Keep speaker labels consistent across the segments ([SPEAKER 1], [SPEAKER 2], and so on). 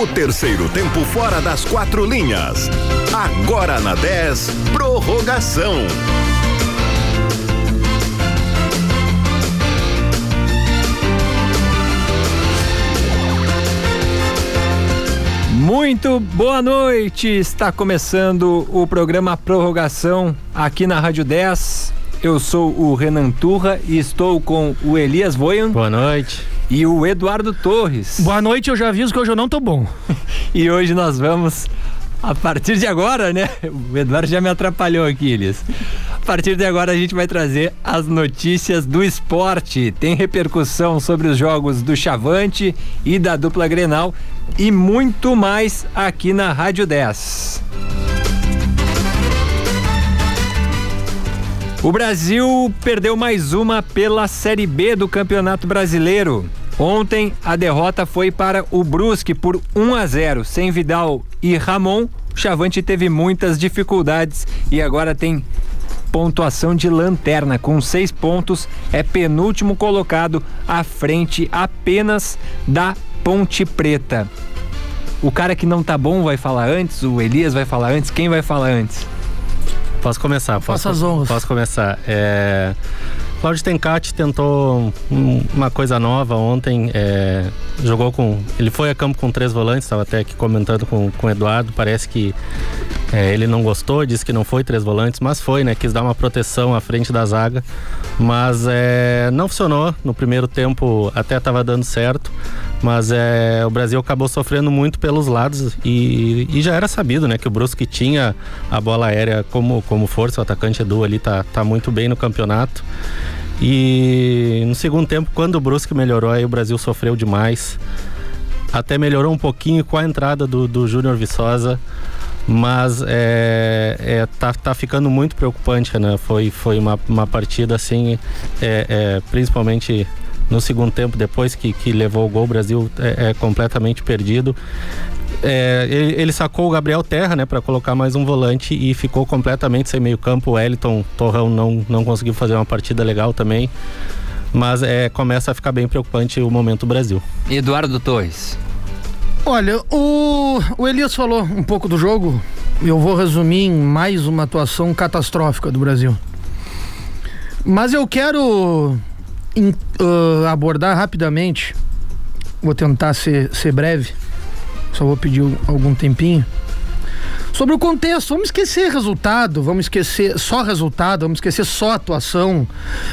[SPEAKER 1] O terceiro tempo fora das quatro linhas. Agora na 10, prorrogação.
[SPEAKER 2] Muito boa noite! Está começando o programa Prorrogação aqui na Rádio 10. Eu sou o Renan Turra e estou com o Elias Voyan.
[SPEAKER 3] Boa noite.
[SPEAKER 2] E o Eduardo Torres.
[SPEAKER 4] Boa noite, eu já aviso que hoje eu não tô bom.
[SPEAKER 2] e hoje nós vamos, a partir de agora, né? O Eduardo já me atrapalhou aqui, Elias. A partir de agora a gente vai trazer as notícias do esporte. Tem repercussão sobre os jogos do Chavante e da dupla Grenal e muito mais aqui na Rádio 10. O Brasil perdeu mais uma pela Série B do Campeonato Brasileiro. Ontem a derrota foi para o Brusque por 1 a 0. Sem Vidal e Ramon, o Chavante teve muitas dificuldades e agora tem pontuação de lanterna com seis pontos, é penúltimo colocado à frente apenas da Ponte Preta. O cara que não tá bom vai falar antes, o Elias vai falar antes, quem vai falar antes?
[SPEAKER 3] Posso começar? Posso,
[SPEAKER 4] Faça as honras.
[SPEAKER 3] Posso começar. É... Cláudio Tencati tentou um, uma coisa nova ontem. É... Jogou com. Ele foi a campo com três volantes, estava até aqui comentando com, com o Eduardo. Parece que é, ele não gostou, disse que não foi três volantes, mas foi, né? Quis dar uma proteção à frente da zaga. Mas é, não funcionou. No primeiro tempo até estava dando certo. Mas é, o Brasil acabou sofrendo muito pelos lados e, e, já era sabido, né? Que o Brusque tinha a bola aérea como, como força. O atacante Edu ali tá, tá muito bem no campeonato. E no segundo tempo, quando o Brusque melhorou, aí o Brasil sofreu demais. Até melhorou um pouquinho com a entrada do, do Júnior Viçosa mas é, é, tá, tá ficando muito preocupante, né? Foi, foi uma, uma partida assim, é, é, principalmente no segundo tempo, depois que, que levou o gol, o Brasil é, é completamente perdido. É, ele, ele, sacou o Gabriel Terra, né, para colocar mais um volante e ficou completamente sem meio campo. O Wellington Torrão não, não conseguiu fazer uma partida legal também. Mas é, começa a ficar bem preocupante o momento do Brasil.
[SPEAKER 2] Eduardo Torres.
[SPEAKER 4] Olha, o, o Elias falou um pouco do jogo. Eu vou resumir em mais uma atuação catastrófica do Brasil. Mas eu quero in, uh, abordar rapidamente. Vou tentar ser, ser breve. Só vou pedir algum tempinho. Sobre o contexto, vamos esquecer resultado, vamos esquecer só resultado, vamos esquecer só atuação,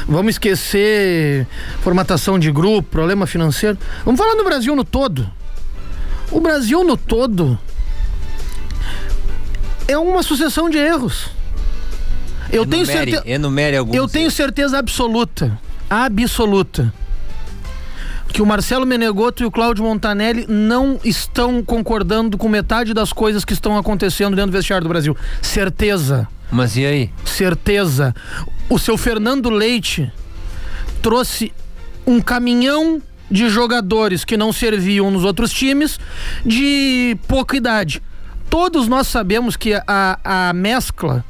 [SPEAKER 4] vamos esquecer formatação de grupo, problema financeiro. Vamos falar no Brasil no todo. O Brasil no todo é uma sucessão de erros.
[SPEAKER 2] Eu enumere, tenho certeza. Enumere alguns.
[SPEAKER 4] Eu tenho certeza absoluta, absoluta, que o Marcelo Menegoto e o Cláudio Montanelli não estão concordando com metade das coisas que estão acontecendo dentro do vestiário do Brasil. Certeza.
[SPEAKER 2] Mas e aí?
[SPEAKER 4] Certeza. O seu Fernando Leite trouxe um caminhão de jogadores que não serviam nos outros times de pouca idade. Todos nós sabemos que a, a mescla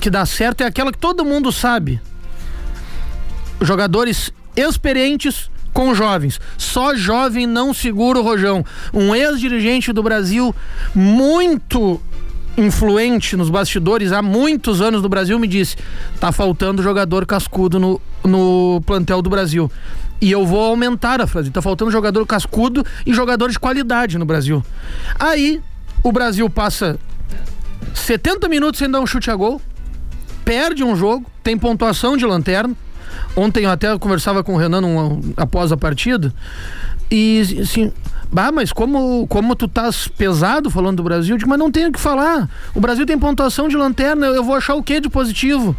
[SPEAKER 4] que dá certo é aquela que todo mundo sabe. Jogadores experientes com jovens. Só jovem não segura o rojão. Um ex-dirigente do Brasil muito influente nos bastidores há muitos anos no Brasil me disse: tá faltando jogador cascudo no, no plantel do Brasil. E eu vou aumentar a frase. Tá faltando jogador cascudo e jogador de qualidade no Brasil. Aí, o Brasil passa 70 minutos sem dar um chute a gol, perde um jogo, tem pontuação de lanterna. Ontem eu até conversava com o Renan um, após a partida. E assim, Bah, mas como, como tu estás pesado falando do Brasil, eu digo, mas não tenho o que falar. O Brasil tem pontuação de lanterna, eu vou achar o que de positivo?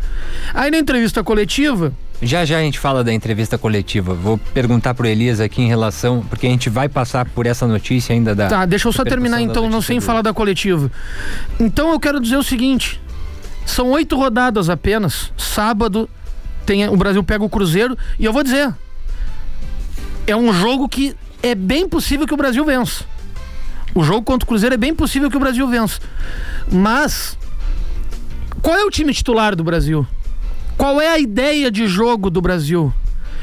[SPEAKER 4] Aí na entrevista coletiva,
[SPEAKER 2] já já a gente fala da entrevista coletiva. Vou perguntar pro Elias aqui em relação, porque a gente vai passar por essa notícia ainda da.
[SPEAKER 4] Tá, deixa eu só terminar então, não sem falar da coletiva. Então eu quero dizer o seguinte: são oito rodadas apenas. Sábado tem, o Brasil pega o Cruzeiro e eu vou dizer. É um jogo que é bem possível que o Brasil vença. O jogo contra o Cruzeiro é bem possível que o Brasil vença. Mas qual é o time titular do Brasil? Qual é a ideia de jogo do Brasil?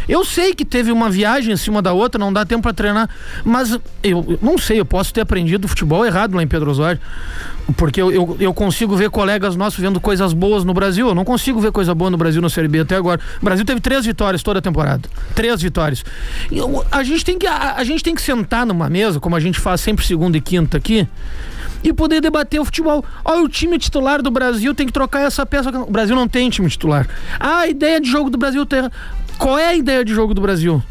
[SPEAKER 4] Eu sei que teve uma viagem em cima da outra, não dá tempo para treinar, mas eu, eu, não sei, eu posso ter aprendido futebol errado lá em Pedro Osório, porque eu, eu, eu, consigo ver colegas nossos vendo coisas boas no Brasil, eu não consigo ver coisa boa no Brasil na Série B até agora. O Brasil teve três vitórias toda a temporada, três vitórias. A, gente tem que, a, a gente tem que sentar numa mesa, como a gente faz sempre segunda e quinta aqui, e poder debater o futebol. Olha, o time titular do Brasil tem que trocar essa peça. O Brasil não tem time titular. Ah, a ideia de jogo do Brasil tem. Qual é a ideia de jogo do Brasil?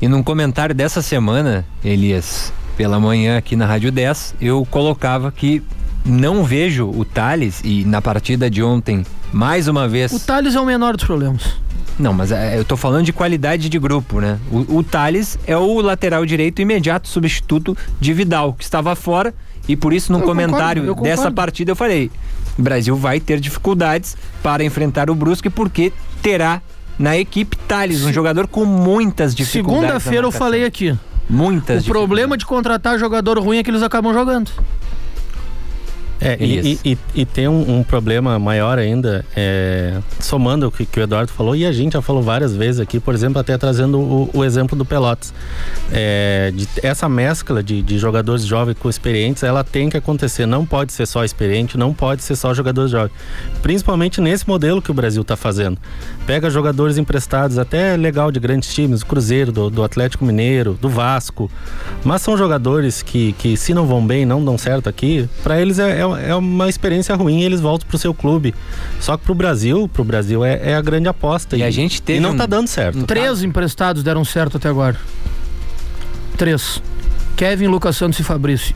[SPEAKER 2] E num comentário dessa semana, Elias, pela manhã aqui na Rádio 10, eu colocava que não vejo o Thales e na partida de ontem, mais uma vez.
[SPEAKER 4] O Thales é o menor dos problemas.
[SPEAKER 2] Não, mas é, eu tô falando de qualidade de grupo, né? O, o Thales é o lateral direito imediato substituto de Vidal, que estava fora, e por isso, no comentário concordo, dessa partida, eu falei: o Brasil vai ter dificuldades para enfrentar o Brusque, porque terá na equipe Thales, um jogador com muitas dificuldades.
[SPEAKER 4] Segunda-feira eu falei aqui.
[SPEAKER 2] Muitas.
[SPEAKER 4] O problema de contratar jogador ruim é que eles acabam jogando.
[SPEAKER 3] É, e, e, e, tem um, um, problema maior ainda, é, somando o que, que, o Eduardo falou, e a gente já falou várias vezes aqui, por exemplo, até trazendo o, o exemplo do Pelotas. É, de, essa mescla de, de, jogadores jovens com experientes, ela tem que acontecer. Não pode ser só experiente, não pode ser só jogadores jovens. Principalmente nesse modelo que o Brasil está fazendo. Pega jogadores emprestados, até legal de grandes times, do Cruzeiro, do, do Atlético Mineiro, do Vasco, mas são jogadores que, que se não vão bem, não dão certo aqui, para eles é, é é, uma experiência ruim e eles voltam pro seu clube. Só que pro Brasil, pro Brasil é, é a grande aposta.
[SPEAKER 2] E, e, a gente teve.
[SPEAKER 3] E não um, tá dando certo.
[SPEAKER 4] Três tá? emprestados deram certo até agora. Três. Kevin, Lucas Santos e Fabrício.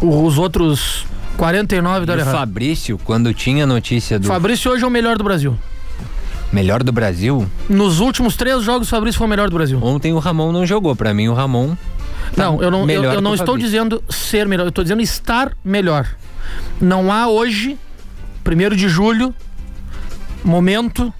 [SPEAKER 4] Os outros 49
[SPEAKER 2] da errado. Fabrício, quando tinha notícia do.
[SPEAKER 4] Fabrício hoje é o melhor do Brasil.
[SPEAKER 2] Melhor do Brasil?
[SPEAKER 4] Nos últimos três jogos, o Fabrício foi o melhor do Brasil.
[SPEAKER 2] Ontem o Ramon não jogou. Para mim, o Ramon.
[SPEAKER 4] Tá não, eu não, eu, eu não estou dizendo ser melhor, eu estou dizendo estar melhor. Não há hoje, primeiro de julho, momento,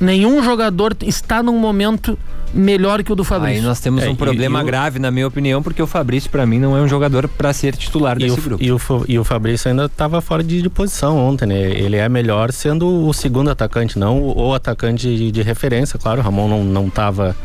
[SPEAKER 4] nenhum jogador está num momento melhor que o do Fabrício.
[SPEAKER 2] Aí nós temos é, um problema grave, na minha opinião, porque o Fabrício, para mim, não é um jogador para ser titular
[SPEAKER 3] e
[SPEAKER 2] desse
[SPEAKER 3] o,
[SPEAKER 2] grupo.
[SPEAKER 3] E o, e o Fabrício ainda estava fora de, de, posição ontem, né? Ele é melhor sendo o segundo atacante, não o, o atacante de, de, referência. Claro, o Ramon não, não tava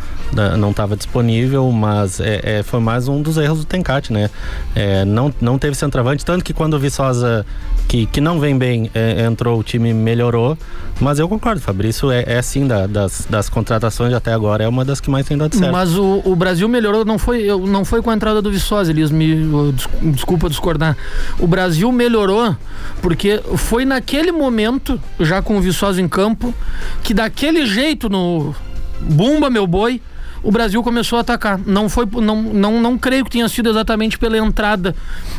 [SPEAKER 3] não estava disponível, mas é, é, foi mais um dos erros do Tencate, né? É, não, não teve centroavante, tanto que quando o Viçosa, que, que não vem bem, é, entrou, o time melhorou. Mas eu concordo, Fabrício é, é sim da, das, das contratações até agora, é uma das que mais tem dado certo.
[SPEAKER 4] Mas o, o Brasil melhorou, não foi, não foi com a entrada do Viçosa, Elias, me desculpa discordar. O Brasil melhorou porque foi naquele momento, já com o Viçosa em campo, que daquele jeito no Bumba Meu Boi, o Brasil começou a atacar. Não foi, não, não, não creio que tenha sido exatamente pela entrada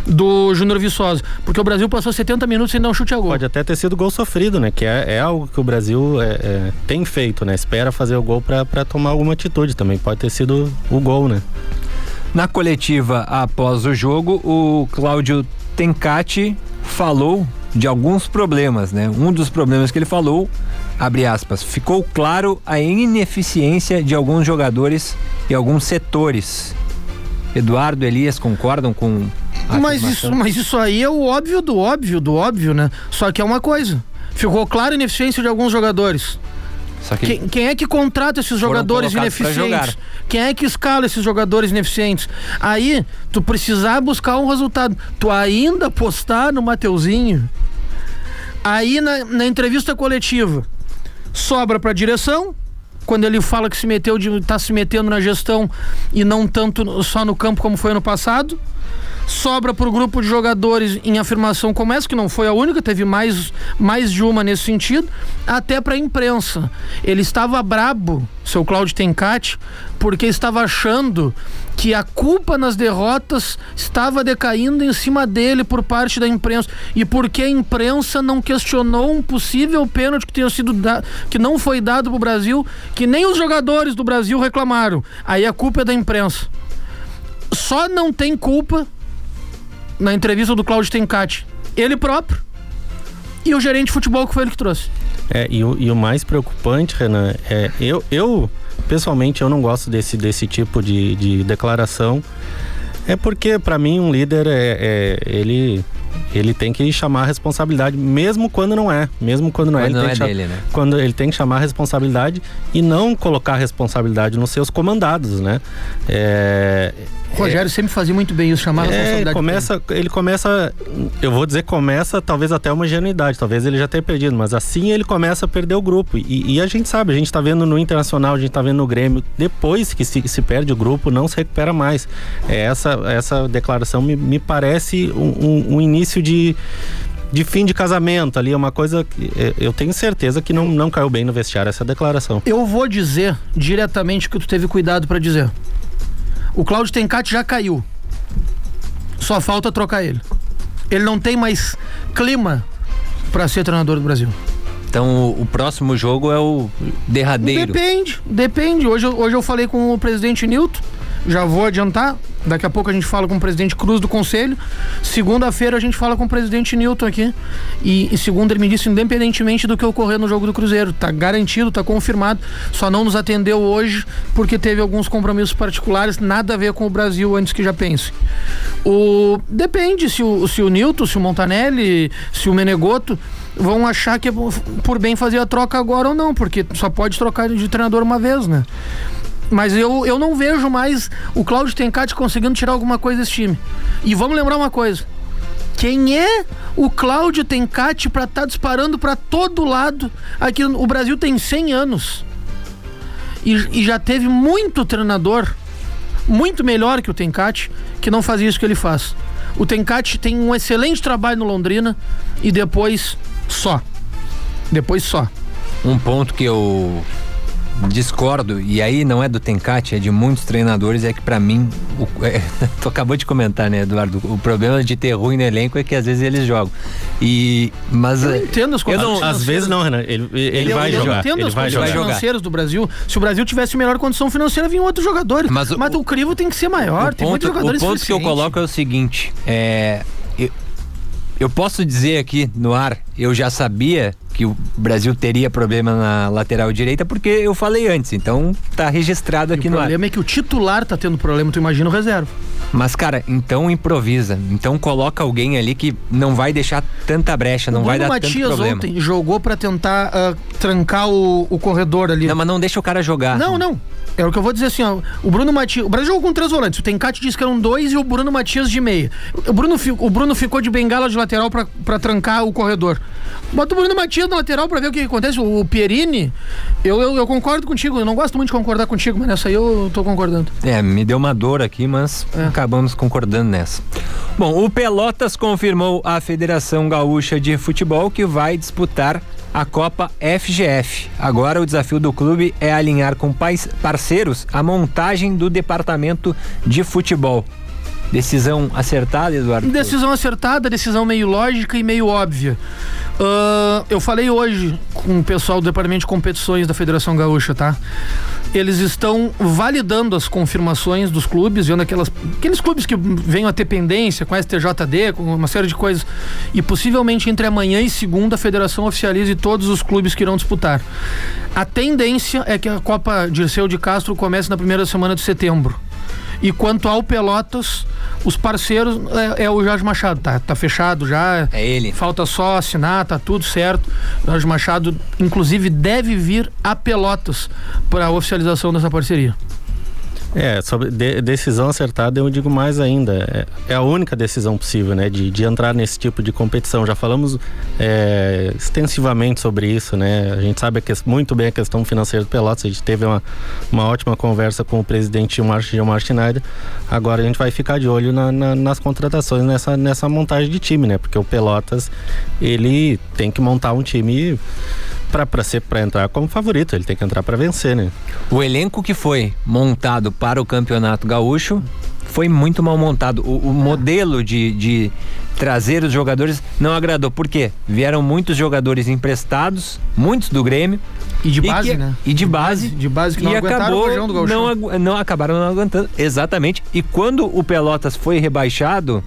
[SPEAKER 4] do Júnior Viçosa, porque o Brasil passou 70 minutos sem dar um chute a gol.
[SPEAKER 3] Pode até ter sido gol sofrido, né? Que é, é algo que o Brasil é, é, tem feito, né? Espera fazer o gol para tomar alguma atitude também. Pode ter sido o gol, né?
[SPEAKER 2] Na coletiva após o jogo, o Cláudio Tencati falou de alguns problemas, né? Um dos problemas que ele falou abre aspas, ficou claro a ineficiência de alguns jogadores e alguns setores. Eduardo Elias concordam com
[SPEAKER 4] mas isso, mas isso aí é o óbvio do óbvio do óbvio, né? Só que é uma coisa. Ficou claro a ineficiência de alguns jogadores. Que quem, quem, é que contrata esses jogadores ineficientes? Quem é que escala esses jogadores ineficientes? Aí, tu precisar buscar um resultado. Tu ainda postar no Mateuzinho. Aí, na, na entrevista coletiva, sobra para a direção. Quando ele fala que se meteu de tá se metendo na gestão e não tanto só no campo como foi ano passado sobra para o grupo de jogadores em afirmação como essa, que não foi a única, teve mais, mais de uma nesse sentido, até para a imprensa. Ele estava brabo, seu Cláudio Tencati, porque estava achando que a culpa nas derrotas estava decaindo em cima dele por parte da imprensa e porque a imprensa não questionou um possível pênalti que tenha sido dado, que não foi dado para o Brasil, que nem os jogadores do Brasil reclamaram. Aí a culpa é da imprensa. Só não tem culpa na entrevista do Cláudio Tencati, ele próprio e o gerente de futebol que foi ele que trouxe.
[SPEAKER 3] É, e o, e o mais preocupante, Renan, é eu, eu pessoalmente eu não gosto desse, desse tipo de, de declaração. É porque para mim um líder é, é ele ele tem que chamar a responsabilidade, mesmo quando não é. Mesmo quando não
[SPEAKER 2] Quando
[SPEAKER 3] é, ele
[SPEAKER 2] não
[SPEAKER 3] tem
[SPEAKER 2] é
[SPEAKER 3] que
[SPEAKER 2] dele, né?
[SPEAKER 3] Quando ele tem que chamar a responsabilidade e não colocar a responsabilidade nos seus comandados, né? É,
[SPEAKER 4] O Rogério sempre fazia muito bem isso, chamar a
[SPEAKER 3] é, ele
[SPEAKER 4] responsabilidade.
[SPEAKER 3] começa, ele começa, eu vou dizer começa talvez até uma ingenuidade, talvez ele já tenha perdido, mas assim ele começa a perder o grupo. E, e a gente sabe, a gente tá vendo no Internacional, a gente tá vendo no Grêmio, depois que se, se perde o grupo, não se recupera mais. É, essa, essa declaração me, me parece um, um- um início de, de fim de casamento ali, é uma coisa que é, eu tenho certeza que não, não caiu bem no vestiário essa declaração.
[SPEAKER 4] Eu vou dizer diretamente o que tu teve cuidado pra dizer. O Cláudio Tencati já caiu. Só falta trocar ele. Ele não tem mais clima pra ser treinador do Brasil.
[SPEAKER 2] Então o, o próximo jogo é o derradeiro.
[SPEAKER 4] Depende, depende. Hoje, eu- hoje eu falei com o presidente Nilton, já vou adiantar. Daqui a pouco a gente fala com o presidente Cruz do Conselho. Segunda-feira a gente fala com o presidente Nilton aqui. E, e segunda ele me disse, independentemente do que ocorrer no jogo do Cruzeiro, tá garantido, tá confirmado. Só não nos atendeu hoje porque teve alguns compromissos particulares, nada a ver com o Brasil antes que já pense. O, depende se o, se o Nilton, se o Montanelli, se o Menegoto vão achar que é por bem fazer a troca agora ou não, porque só pode trocar de treinador uma vez, né? Mas eu, eu não vejo mais o Cláudio Tencati conseguindo tirar alguma coisa desse time. E vamos lembrar uma coisa. Quem é o Cláudio Tencati para estar disparando para todo lado? Aqui o Brasil tem 100 anos. E, e já teve muito treinador, muito melhor que o Tencati, que não fazia isso que ele faz. O Tencati tem um excelente trabalho no Londrina e depois só. Depois só.
[SPEAKER 2] Um ponto que eu discordo, e aí não é do Tencate, é de muitos treinadores, é que pra mim, o, é, tu acabou de comentar, né, Eduardo? O problema de ter ruim no elenco é que às vezes eles jogam. E, mas
[SPEAKER 4] Eu
[SPEAKER 2] é,
[SPEAKER 4] entendo as
[SPEAKER 2] eu não,
[SPEAKER 4] condições
[SPEAKER 3] Às vezes não, Renan, ele, ele,
[SPEAKER 4] Eu-
[SPEAKER 3] vai
[SPEAKER 4] eu
[SPEAKER 3] jogar.
[SPEAKER 4] entendo
[SPEAKER 3] Ele
[SPEAKER 4] as
[SPEAKER 3] vai
[SPEAKER 4] condições
[SPEAKER 3] jogar.
[SPEAKER 4] Financeiras do Brasil. Se o Brasil tivesse melhor condição financeira, vinham outros jogadores.
[SPEAKER 2] Mas
[SPEAKER 4] Mas,
[SPEAKER 2] o-
[SPEAKER 4] o, crivo tem que ser maior.
[SPEAKER 2] o
[SPEAKER 4] tem muitos
[SPEAKER 2] ponto, o
[SPEAKER 4] jogadores
[SPEAKER 2] ponto que eu coloco é o seguinte: é, eu, posso dizer aqui no ar, eu já sabia que o Brasil teria problema na lateral direita porque eu falei antes, então tá registrado
[SPEAKER 4] E
[SPEAKER 2] aqui
[SPEAKER 4] o
[SPEAKER 2] no ar.
[SPEAKER 4] problema é que o titular tá tendo problema, tu imagina o reserva.
[SPEAKER 2] Mas, cara, então improvisa. Então coloca alguém ali que não vai deixar tanta brecha, não
[SPEAKER 4] o
[SPEAKER 2] vai dar tanto
[SPEAKER 4] Matias
[SPEAKER 2] problema.
[SPEAKER 4] ontem jogou pra tentar ah, trancar o, o corredor ali.
[SPEAKER 2] Não, mas não deixa o cara jogar.
[SPEAKER 4] Não, não. É o que eu vou dizer assim, ó. O Bruno Matias. O Brasil jogou com três volantes. O Tencate disse que eram dois e o Bruno Matias de meia. O Bruno, o Bruno ficou de bengala de lateral pra, pra trancar o corredor. Bota o Bruno Matias na lateral pra ver o que, que acontece. O, o Pierini, eu, eu, eu concordo contigo. Eu não gosto muito de concordar contigo, mas nessa aí eu tô concordando.
[SPEAKER 2] É, me deu uma dor aqui, mas
[SPEAKER 4] É.
[SPEAKER 2] acabamos concordando nessa. Bom, o Pelotas confirmou à Federação Gaúcha de Futebol que vai disputar a Copa FGF. Agora o desafio do clube é alinhar com parceiros a montagem do departamento de futebol. Decisão acertada, Eduardo?
[SPEAKER 4] Decisão acertada, decisão meio lógica e meio óbvia. Ah, eu falei hoje com o pessoal do Departamento de Competições da Federação Gaúcha, tá? Eles estão validando as confirmações dos clubes, vendo aquelas, aqueles clubes que venham a ter pendência com a STJD, com uma série de coisas. E possivelmente entre amanhã e segunda a federação oficialize todos os clubes que irão disputar. A tendência é que a Copa Dirceu de Castro comece na primeira semana de setembro. E quanto ao Pelotas, os parceiros é, é o Jorge Machado, tá, tá fechado já.
[SPEAKER 2] É ele.
[SPEAKER 4] Falta só assinar, tá tudo certo. Jorge Machado, inclusive, deve vir a Pelotas para a oficialização dessa parceria.
[SPEAKER 3] É, sobre de- decisão acertada eu digo mais ainda. É, é a única decisão possível, né? De, de entrar nesse tipo de competição. Já falamos é, extensivamente sobre isso, né? A gente sabe a ques- muito bem a questão financeira do Pelotas. A gente teve uma, uma ótima conversa com o presidente Gilmar Schneider. Agora a gente vai ficar de olho na- na- nas contratações, nessa, nessa montagem de time, né? Porque o Pelotas, ele tem que montar um time para ser para entrar como favorito. Ele tem que entrar para vencer, né?
[SPEAKER 2] O elenco que foi montado para o Campeonato Gaúcho foi muito mal montado. O, o modelo de, de trazer os jogadores não agradou. Por quê? Vieram muitos jogadores emprestados, muitos do Grêmio.
[SPEAKER 4] E de
[SPEAKER 2] e
[SPEAKER 4] base,
[SPEAKER 2] que-
[SPEAKER 4] né?
[SPEAKER 2] E de base.
[SPEAKER 4] De base que não
[SPEAKER 2] e
[SPEAKER 4] aguentaram
[SPEAKER 2] acabou,
[SPEAKER 4] o do Gauchão.
[SPEAKER 2] não, não acabaram não aguentando. Exatamente. E quando o Pelotas foi rebaixado,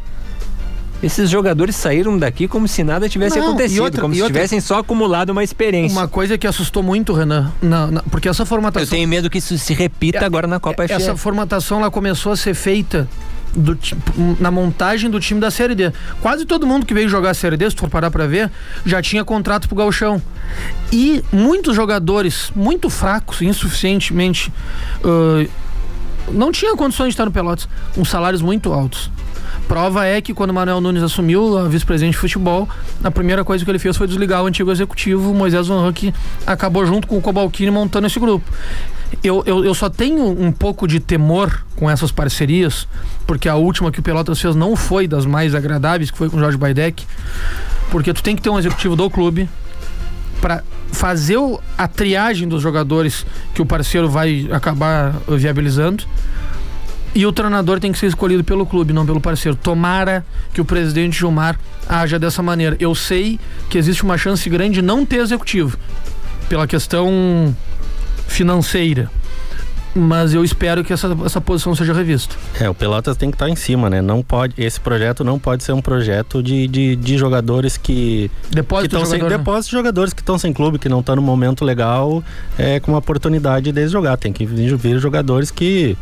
[SPEAKER 2] esses jogadores saíram daqui como se nada tivesse
[SPEAKER 4] Não,
[SPEAKER 2] acontecido,
[SPEAKER 4] outra-
[SPEAKER 2] como se
[SPEAKER 4] outra-
[SPEAKER 2] tivessem só acumulado uma experiência.
[SPEAKER 4] Uma coisa que assustou muito, Renan, na- na- porque essa formatação.
[SPEAKER 2] Eu tenho medo que isso se repita agora na Copa
[SPEAKER 4] Essa
[SPEAKER 2] FF.
[SPEAKER 4] formatação ela começou a ser feita do, na montagem do time da Série D. Quase todo mundo que veio jogar a Série D, se tu for parar pra ver, já tinha contrato pro Galchão. E muitos jogadores muito fracos, insuficientemente. Uh, não tinha condições de estar no Pelotas, com salários muito altos. Prova é que quando o Manuel Nunes assumiu a vice-presidente de futebol, a primeira coisa que ele fez foi desligar o antigo executivo, Moisés Van que acabou junto com o Cobalcini montando esse grupo. Eu, eu, eu, só tenho um pouco de temor com essas parcerias, porque a última que o Pelotas fez não foi das mais agradáveis, que foi com o Jorge Baidec, porque tu tem que ter um executivo do clube para fazer a triagem dos jogadores que o parceiro vai acabar viabilizando e o treinador tem que ser escolhido pelo clube, não pelo parceiro. Tomara que o presidente Gilmar haja dessa maneira. Eu sei que existe uma chance grande de não ter executivo, pela questão financeira mas eu espero que essa, essa posição seja revista.
[SPEAKER 3] É, o Pelotas tem que estar em cima, né? Não pode, esse projeto não pode ser um projeto de, de, de jogadores que
[SPEAKER 4] depósito
[SPEAKER 3] que de jogador, sem, né? depósito de jogadores que estão sem clube, que não estão no momento legal, é, com uma oportunidade de jogar. Tem que vir, jogadores que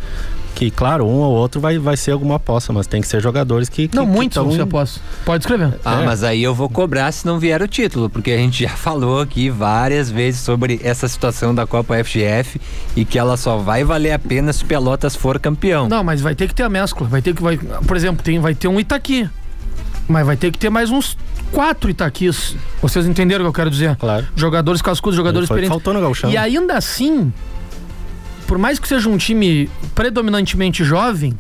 [SPEAKER 3] que, claro, um ou outro vai, vai ser alguma aposta, mas tem que ser jogadores que. que
[SPEAKER 4] não, muitos
[SPEAKER 3] vão
[SPEAKER 4] ser aposta. Pode escrever.
[SPEAKER 2] Ah, é. mas aí eu vou cobrar se não vier o título, porque a gente já falou aqui várias vezes sobre essa situação da Copa FGF e que ela só vai valer a pena se Pelotas for campeão.
[SPEAKER 4] Não, mas vai ter que ter a mescla. Vai ter que. Vai, por exemplo, tem, vai ter um Itaqui. Mas vai ter que ter mais uns quatro Itaquis. Vocês entenderam o que eu quero dizer?
[SPEAKER 3] Claro.
[SPEAKER 4] Jogadores cascudos, jogadores experientes.
[SPEAKER 3] Faltou no Galchão.
[SPEAKER 4] E ainda assim, por mais que seja um time predominantemente jovem,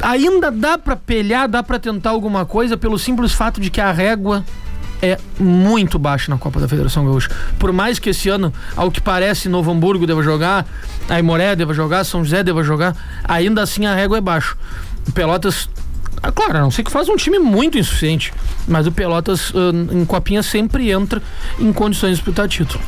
[SPEAKER 4] ainda dá para pelhar, dá para tentar alguma coisa pelo simples fato de que a régua é muito baixa na Copa da Federação Gaúcha. Por mais que esse ano, ao que parece, Novo Hamburgo deva jogar, Aimoré deva jogar, São José deva jogar, ainda assim a régua é baixa. Pelotas ah, claro, a não sei que faz um time muito insuficiente. Mas o Pelotas uh, em Copinha sempre entra em condições de disputar título.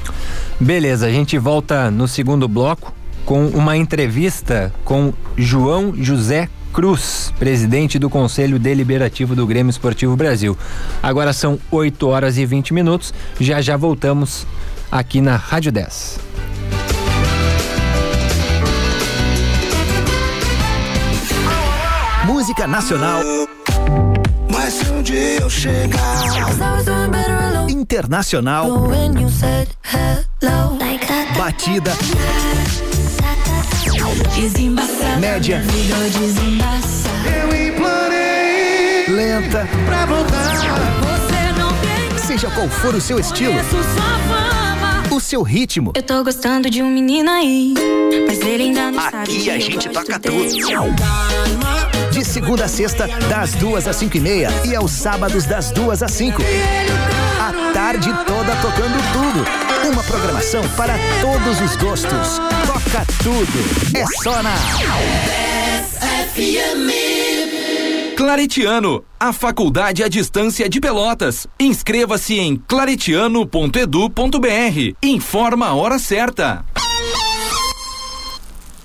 [SPEAKER 2] Beleza, a gente volta no segundo bloco com uma entrevista com João José Cruz, presidente do Conselho Deliberativo do Grêmio Esportivo Brasil. Agora são 8 horas e 20 minutos. Já já voltamos aqui na Rádio 10.
[SPEAKER 1] Música nacional. Mas se um dia eu chegar internacional. Batida. Média. Lenta. Pra voltar. Seja qual for o seu estilo. O seu ritmo.
[SPEAKER 5] Eu tô gostando de um menino aí. Mas ele ainda não
[SPEAKER 1] Aqui
[SPEAKER 5] sabe.
[SPEAKER 1] Aqui a gente toca tudo. De segunda a sexta, das duas às cinco e meia. E aos sábados, das duas às cinco. A tarde toda tocando tudo. Uma programação para todos os gostos. Toca tudo. É só na
[SPEAKER 6] FM. Claretiano, a faculdade à distância de Pelotas. Inscreva-se em claretiano.edu.br. Informa a hora certa.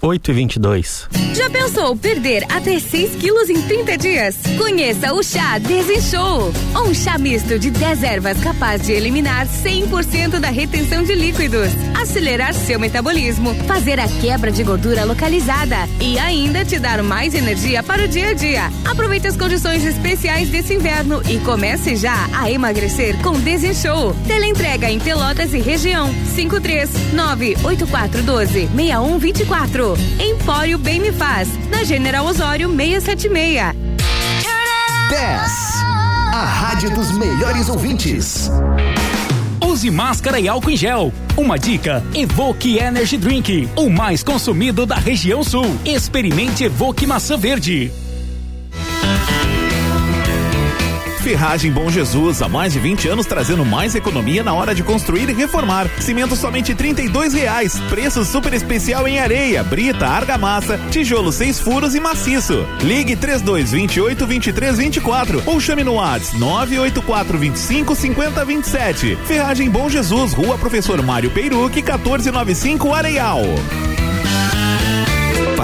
[SPEAKER 3] 8 e 22.
[SPEAKER 7] Já pensou perder até 6 quilos em 30 dias? Conheça o chá Desinchou. Um chá misto de 10 ervas capaz de eliminar 100% da retenção de líquidos, acelerar seu metabolismo, fazer a quebra de gordura localizada e ainda te dar mais energia para o dia a dia. Aproveite as condições especiais desse inverno e comece já a emagrecer com Desinchou. Teleentrega em Pelotas e região 539 8412 6124. Empório Bem Me Faz, na General Osório 676.
[SPEAKER 1] 10. A rádio dos melhores ouvintes.
[SPEAKER 8] Use máscara e álcool em gel. Uma dica: Evoque Energy Drink, o mais consumido da região sul. Experimente Evoque Maçã Verde.
[SPEAKER 9] Ferragem Bom Jesus, há mais de 20 anos trazendo mais economia na hora de construir e reformar. Cimento somente R$ reais. Preço super especial em areia, brita, argamassa, tijolo seis furos e maciço. Ligue 3228 2324 ou chame no WhatsApp 984 25 50 27. Ferragem Bom Jesus, Rua Professor Mário Peiruque, 1495 Areal.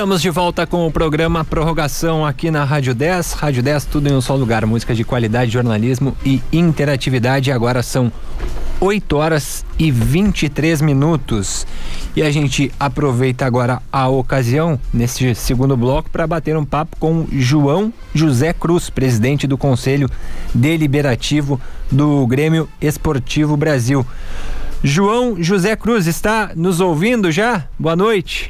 [SPEAKER 2] Estamos de volta com o programa Prorrogação aqui na Rádio 10. Rádio 10, tudo em um só lugar. Música de qualidade, jornalismo e interatividade. Agora são 8 horas e 23 minutos. E a gente aproveita agora a ocasião, nesse segundo bloco, para bater um papo com João José Cruz, presidente do Conselho Deliberativo do Grêmio Esportivo Brasil. João José Cruz está nos ouvindo já? Boa noite.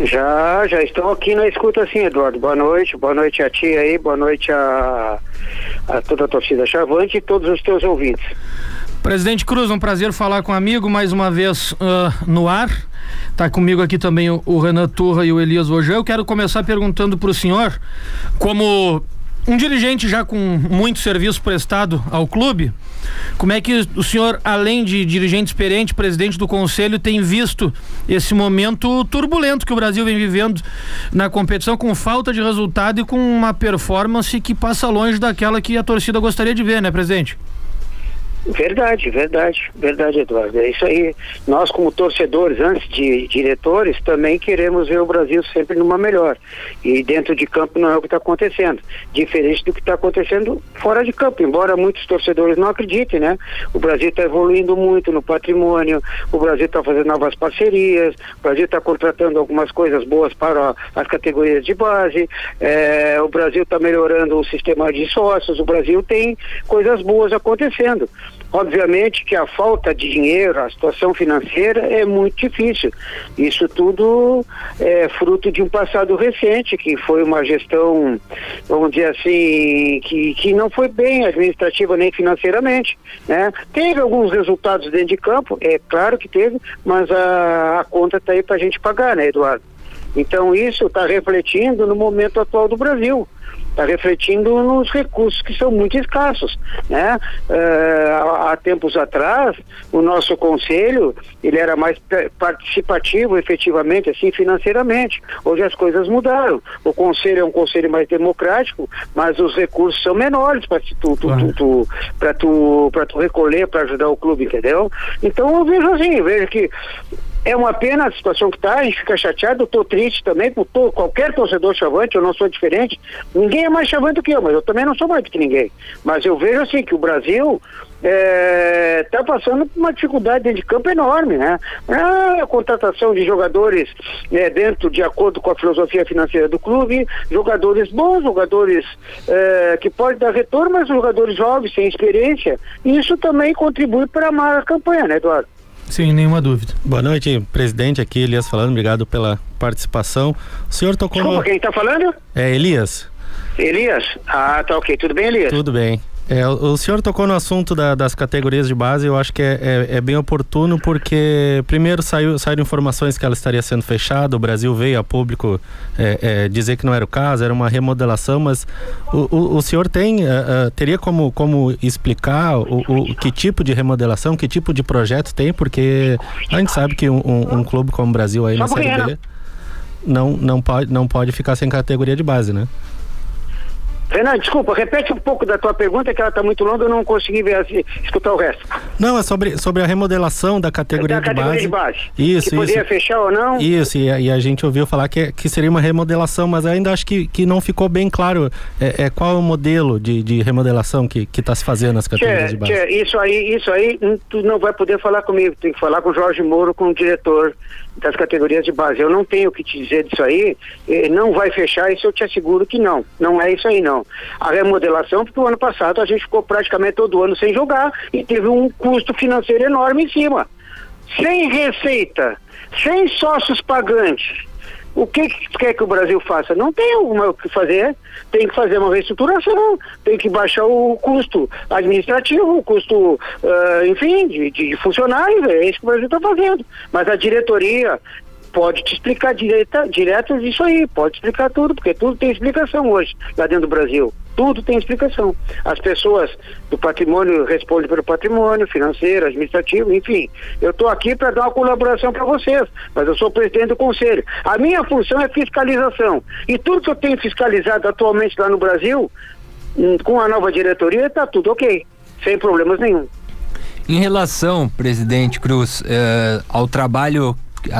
[SPEAKER 10] Já, já estou aqui na escuta sim, Eduardo. Boa noite, boa noite a ti aí, boa noite a, a toda a torcida Chavante e todos os teus ouvintes.
[SPEAKER 4] Presidente Cruz, um prazer falar com um amigo mais uma vez uh, no ar. Tá comigo aqui também o, o Renan Turra e o Elias Vojão. Eu quero começar perguntando para o senhor, como um dirigente já com muito serviço prestado ao clube, como é que o senhor, além de dirigente experiente, presidente do conselho, tem visto esse momento turbulento que o Brasil vem vivendo na competição, com falta de resultado e com uma performance que passa longe daquela que a torcida gostaria de ver, né, presidente?
[SPEAKER 10] Verdade, verdade, verdade, Eduardo. É isso aí. Nós, como torcedores, antes de diretores, também queremos ver o Brasil sempre numa melhor. E dentro de campo não é o que está acontecendo. Diferente do que está acontecendo fora de campo, embora muitos torcedores não acreditem, né? O Brasil está evoluindo muito no patrimônio, o Brasil está fazendo novas parcerias, o Brasil está contratando algumas coisas boas para as categorias de base, é, o Brasil está melhorando o sistema de sócios, o Brasil tem coisas boas acontecendo. Obviamente que a falta de dinheiro, a situação financeira é muito difícil. Isso tudo é fruto de um passado recente, que foi uma gestão, vamos dizer assim, que, que não foi bem administrativa nem financeiramente. Né? Teve alguns resultados dentro de campo, é claro que teve, mas a, a conta está aí para a gente pagar, né, Eduardo? Então isso está refletindo no momento atual do Brasil está refletindo nos recursos que são muito escassos, né? Uh, há tempos atrás, o nosso conselho, ele era mais participativo, efetivamente, assim, financeiramente. Hoje as coisas mudaram. O conselho é um conselho mais democrático, mas os recursos são menores para tu, tu, tu, tu, para tu, tu recolher, para ajudar o clube, entendeu? Então eu vejo assim, vejo que é uma pena a situação que está, a gente fica chateado, eu estou triste também, por todo, qualquer torcedor chavante, eu não sou diferente. Ninguém é mais chavante do que eu, mas eu também não sou mais do que ninguém. Mas eu vejo assim que o Brasil está é, tá passando por uma dificuldade dentro de campo enorme, né? É a contratação de jogadores né, dentro de acordo com a filosofia financeira do clube, jogadores bons, jogadores é, que podem dar retorno, mas jogadores jovens, sem experiência, isso também contribui para a má campanha, né, Eduardo?
[SPEAKER 4] Sem nenhuma dúvida.
[SPEAKER 3] Boa noite, presidente. Aqui, Elias falando. Obrigado pela participação. O senhor tocou.
[SPEAKER 10] Desculpa, no... quem está falando?
[SPEAKER 3] É Elias.
[SPEAKER 10] Elias? Ah, tá ok. Tudo bem, Elias?
[SPEAKER 3] Tudo bem. É, o senhor tocou no assunto da, das categorias de base, eu acho que é, é, é, bem oportuno porque primeiro saiu, saíram informações que ela estaria sendo fechada, o Brasil veio a público é, é dizer que não era o caso, era uma remodelação, mas o, o, o senhor tem, uh, uh, teria como, como explicar o, o, que tipo de remodelação, que tipo de projeto tem, porque a gente sabe que um, um, um clube como o Brasil aí na Série B não, não, pode, não pode ficar sem categoria de base, né?
[SPEAKER 10] Renan, desculpa, repete um pouco da tua pergunta, que ela está muito longa, eu não consegui ver, assim, escutar o resto.
[SPEAKER 3] Não, é sobre, sobre a remodelação da categoria, da de, categoria base. de base. Isso,
[SPEAKER 10] que poderia
[SPEAKER 3] isso.
[SPEAKER 10] fechar ou não.
[SPEAKER 3] Isso, e, e, a gente ouviu falar que, que seria uma remodelação, mas ainda acho que, que não ficou bem claro é, é qual é o modelo de, de remodelação que está se fazendo nas categorias tchê, de base. Tchê,
[SPEAKER 10] isso aí, isso aí, tu não vai poder falar comigo, tem que falar com o Jorge Moro, com o diretor das categorias de base. Eu não tenho o que te dizer disso aí, não vai fechar, isso eu te asseguro que não. Não é isso aí não. A remodelação, porque o ano passado a gente ficou praticamente todo ano sem jogar e teve um custo financeiro enorme em cima. Sem receita, sem sócios pagantes. O que, que quer que o Brasil faça? Não tem o que fazer, tem que fazer uma reestruturação, tem que baixar o custo administrativo, o custo, uh, enfim, de, de funcionários, é isso que o Brasil está fazendo. Mas a diretoria pode te explicar direta, direto isso aí, pode explicar tudo, porque tudo tem explicação hoje lá dentro do Brasil. Tudo tem explicação. As pessoas do patrimônio respondem pelo patrimônio financeiro, administrativo, enfim. Eu estou aqui para dar uma colaboração para vocês, mas eu sou presidente do conselho. A minha função é fiscalização. E tudo que eu tenho fiscalizado atualmente lá no Brasil, hum, com a nova diretoria, está tudo ok, sem problemas nenhum.
[SPEAKER 2] Em relação, presidente Cruz, eh, ao trabalho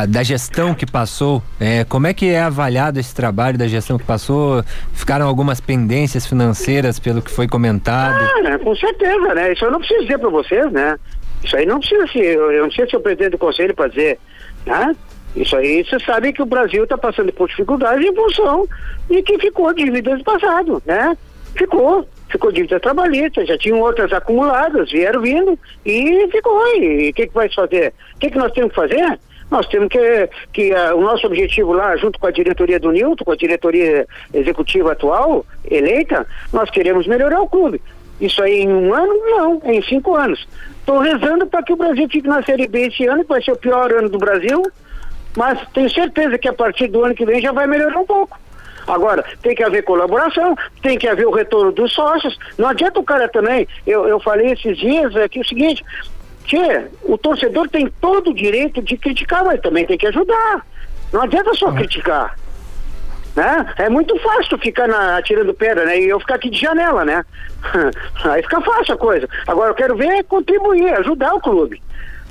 [SPEAKER 2] da gestão que passou, é, como é que é avaliado esse trabalho da gestão que passou? Ficaram algumas pendências financeiras pelo que foi comentado?
[SPEAKER 10] Ah, né, com certeza, né? Isso eu não preciso dizer para vocês, né? Isso aí não precisa ser, eu, não sei se eu presidente do conselho para dizer, né? Isso aí você sabe que o Brasil está passando por dificuldades em função de que ficou dívidas do passado, né? Ficou ficou dívida trabalhista, já tinham outras acumuladas, vieram vindo e ficou. E o que, que vai fazer? O que, que nós temos que fazer? Nós temos que, que uh, o nosso objetivo lá, junto com a diretoria do Nilton, com a diretoria executiva atual, eleita, nós queremos melhorar o clube. Isso aí em um ano? Não, é em cinco anos. Estou rezando para que o Brasil fique na Série B esse ano, que vai ser o pior ano do Brasil, mas tenho certeza que a partir do ano que vem já vai melhorar um pouco. Agora, tem que haver colaboração, tem que haver o retorno dos sócios. Não adianta o cara também. Eu, eu falei esses dias aqui o seguinte: que o torcedor tem todo o direito de criticar, mas também tem que ajudar. Não adianta só criticar. Né? É muito fácil ficar na, atirando pedra, né? E eu ficar aqui de janela, né? Aí fica fácil a coisa. Agora eu quero ver contribuir, ajudar o clube.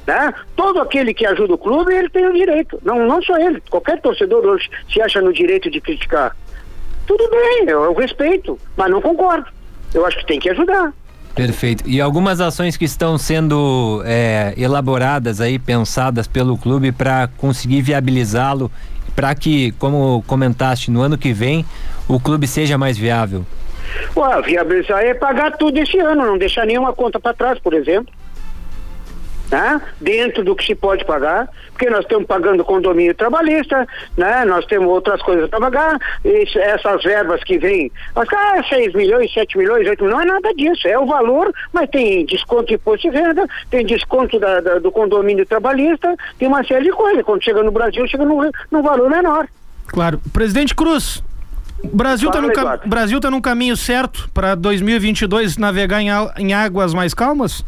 [SPEAKER 10] Né? Todo aquele que ajuda o clube, ele tem o direito. Não, não só ele, qualquer torcedor hoje se acha no direito de criticar. Tudo bem, eu, eu respeito, mas não concordo. Eu acho que tem que ajudar.
[SPEAKER 2] Perfeito. E algumas ações que estão sendo é, elaboradas aí, pensadas pelo clube para conseguir viabilizá-lo, para que, como comentaste, no ano que vem o clube seja mais viável?
[SPEAKER 10] Ué, viabilizar é pagar tudo esse ano, não deixar nenhuma conta para trás, por exemplo né? dentro do que se pode pagar, porque nós estamos pagando condomínio trabalhista, né? nós temos outras coisas para pagar, essas verbas que vêm, mas, ah, 6 milhões, 7 milhões, 8 milhões, não é nada disso, é o valor, mas tem desconto de imposto de renda, tem desconto da, da, do condomínio trabalhista, tem uma série de coisas. Quando chega no Brasil, chega num, num valor menor.
[SPEAKER 4] Claro. Presidente Cruz, Brasil está no, Brasil tá no caminho certo para 2022 navegar em, em águas mais calmas?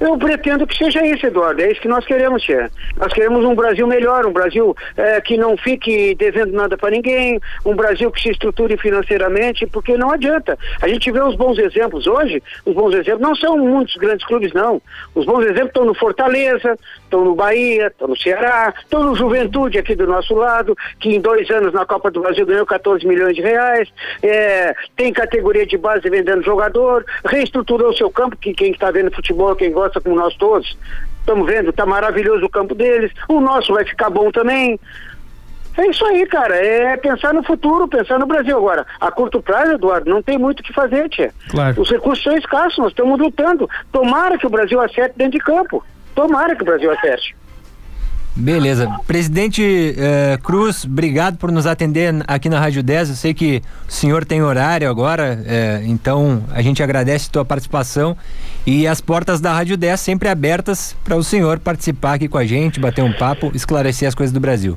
[SPEAKER 10] Eu pretendo que seja isso, Eduardo. É isso que nós queremos ser. Nós queremos um Brasil melhor, um Brasil é, que não fique devendo nada para ninguém, um Brasil que se estruture financeiramente, porque não adianta. A gente vê os bons exemplos hoje, os bons exemplos não são muitos grandes clubes, não. Os bons exemplos estão no Fortaleza, estão no Bahia, estão no Ceará, estão no Juventude aqui do nosso lado, que em dois anos na Copa do Brasil ganhou 14 milhões de reais, é, tem categoria de base vendendo jogador, reestruturou seu campo, que quem está vendo futebol, quem gosta como nós todos, estamos vendo, está maravilhoso o campo deles, o nosso vai ficar bom também. É isso aí, cara. É pensar no futuro, pensar no Brasil. Agora, a curto prazo, Eduardo, não tem muito o que fazer, tia.
[SPEAKER 4] Claro.
[SPEAKER 10] Os recursos são escassos, nós estamos lutando. Tomara que o Brasil acerte dentro de campo. Tomara que o Brasil acerte.
[SPEAKER 2] Beleza. Presidente eh, Cruz, obrigado por nos atender aqui na Rádio 10. Eu sei que o senhor tem horário agora, eh, então a gente agradece a tua participação e as portas da Rádio 10 sempre abertas para o senhor participar aqui com a gente, bater um papo, esclarecer as coisas do Brasil.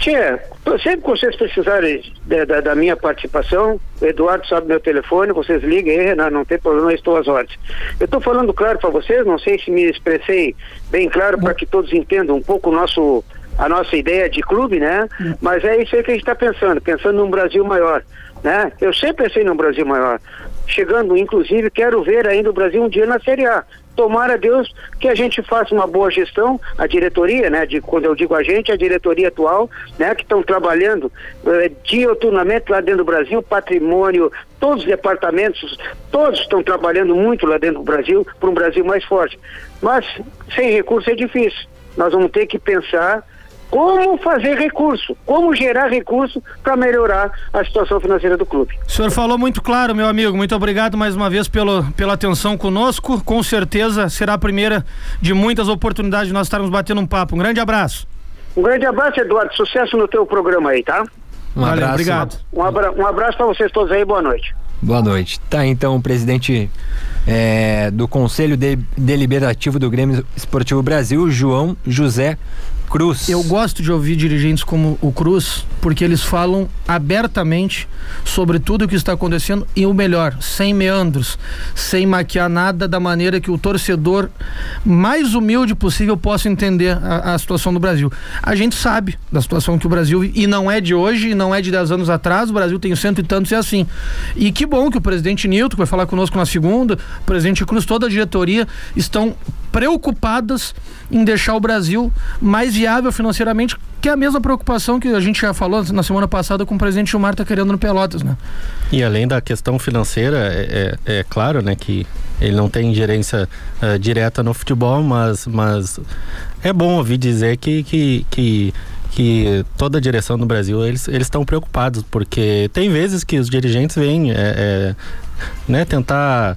[SPEAKER 10] Tia, sempre que vocês precisarem da, da, da, minha participação, o Eduardo sabe meu telefone, vocês liguem aí, Renan, não tem problema, estou às ordens. Eu estou falando claro para vocês, não sei se me expressei bem claro para que todos entendam um pouco o nosso, a nossa ideia de clube, né? Mas é isso aí que a gente está pensando, pensando num Brasil maior. Né? Eu sempre pensei num Brasil maior. Chegando, inclusive, quero ver ainda o Brasil um dia na Série A tomara Deus que a gente faça uma boa gestão, a diretoria, né, de, quando eu digo a gente, a diretoria atual, né, que estão trabalhando eh, dioturnamente lá dentro do Brasil, patrimônio, todos os departamentos, todos estão trabalhando muito lá dentro do Brasil, para um Brasil mais forte. Mas sem recurso é difícil. Nós vamos ter que pensar como fazer recurso, como gerar recurso para melhorar a situação financeira do clube.
[SPEAKER 4] O senhor falou muito claro, meu amigo. Muito obrigado mais uma vez pelo, pela atenção conosco. Com certeza será a primeira de muitas oportunidades de nós estarmos batendo um papo. Um grande abraço.
[SPEAKER 10] Um grande abraço, Eduardo. Sucesso no teu programa aí, tá?
[SPEAKER 2] Um Valeu, abraço.
[SPEAKER 4] Obrigado.
[SPEAKER 10] Um, abra um abraço para vocês todos aí. Boa noite.
[SPEAKER 2] Boa noite. Tá então o presidente é, do Conselho de, Deliberativo do Grêmio Esportivo Brasil, João José Cruz.
[SPEAKER 4] Eu gosto de ouvir dirigentes como o Cruz, porque eles falam abertamente sobre tudo o que está acontecendo e o melhor, sem meandros, sem maquiar nada da maneira que o torcedor mais humilde possível possa entender a, a situação do Brasil. A gente sabe da situação que o Brasil e não é de hoje, e não é de dez anos atrás, o Brasil tem cento e tantos e é assim. E que bom que o presidente Nilton, que vai falar conosco na segunda, o presidente Cruz, toda a diretoria estão preocupadas em deixar o Brasil mais viável financeiramente, que é a mesma preocupação que a gente já falou na semana passada com o presidente Gilmar tá querendo no Pelotas, né?
[SPEAKER 3] E além da questão financeira, é, é, é claro, né, que ele não tem ingerência uh, direta no futebol, mas, mas é bom ouvir dizer que, que, que que toda a direção do Brasil eles eles estão preocupados porque tem vezes que os dirigentes vêm é, é, né tentar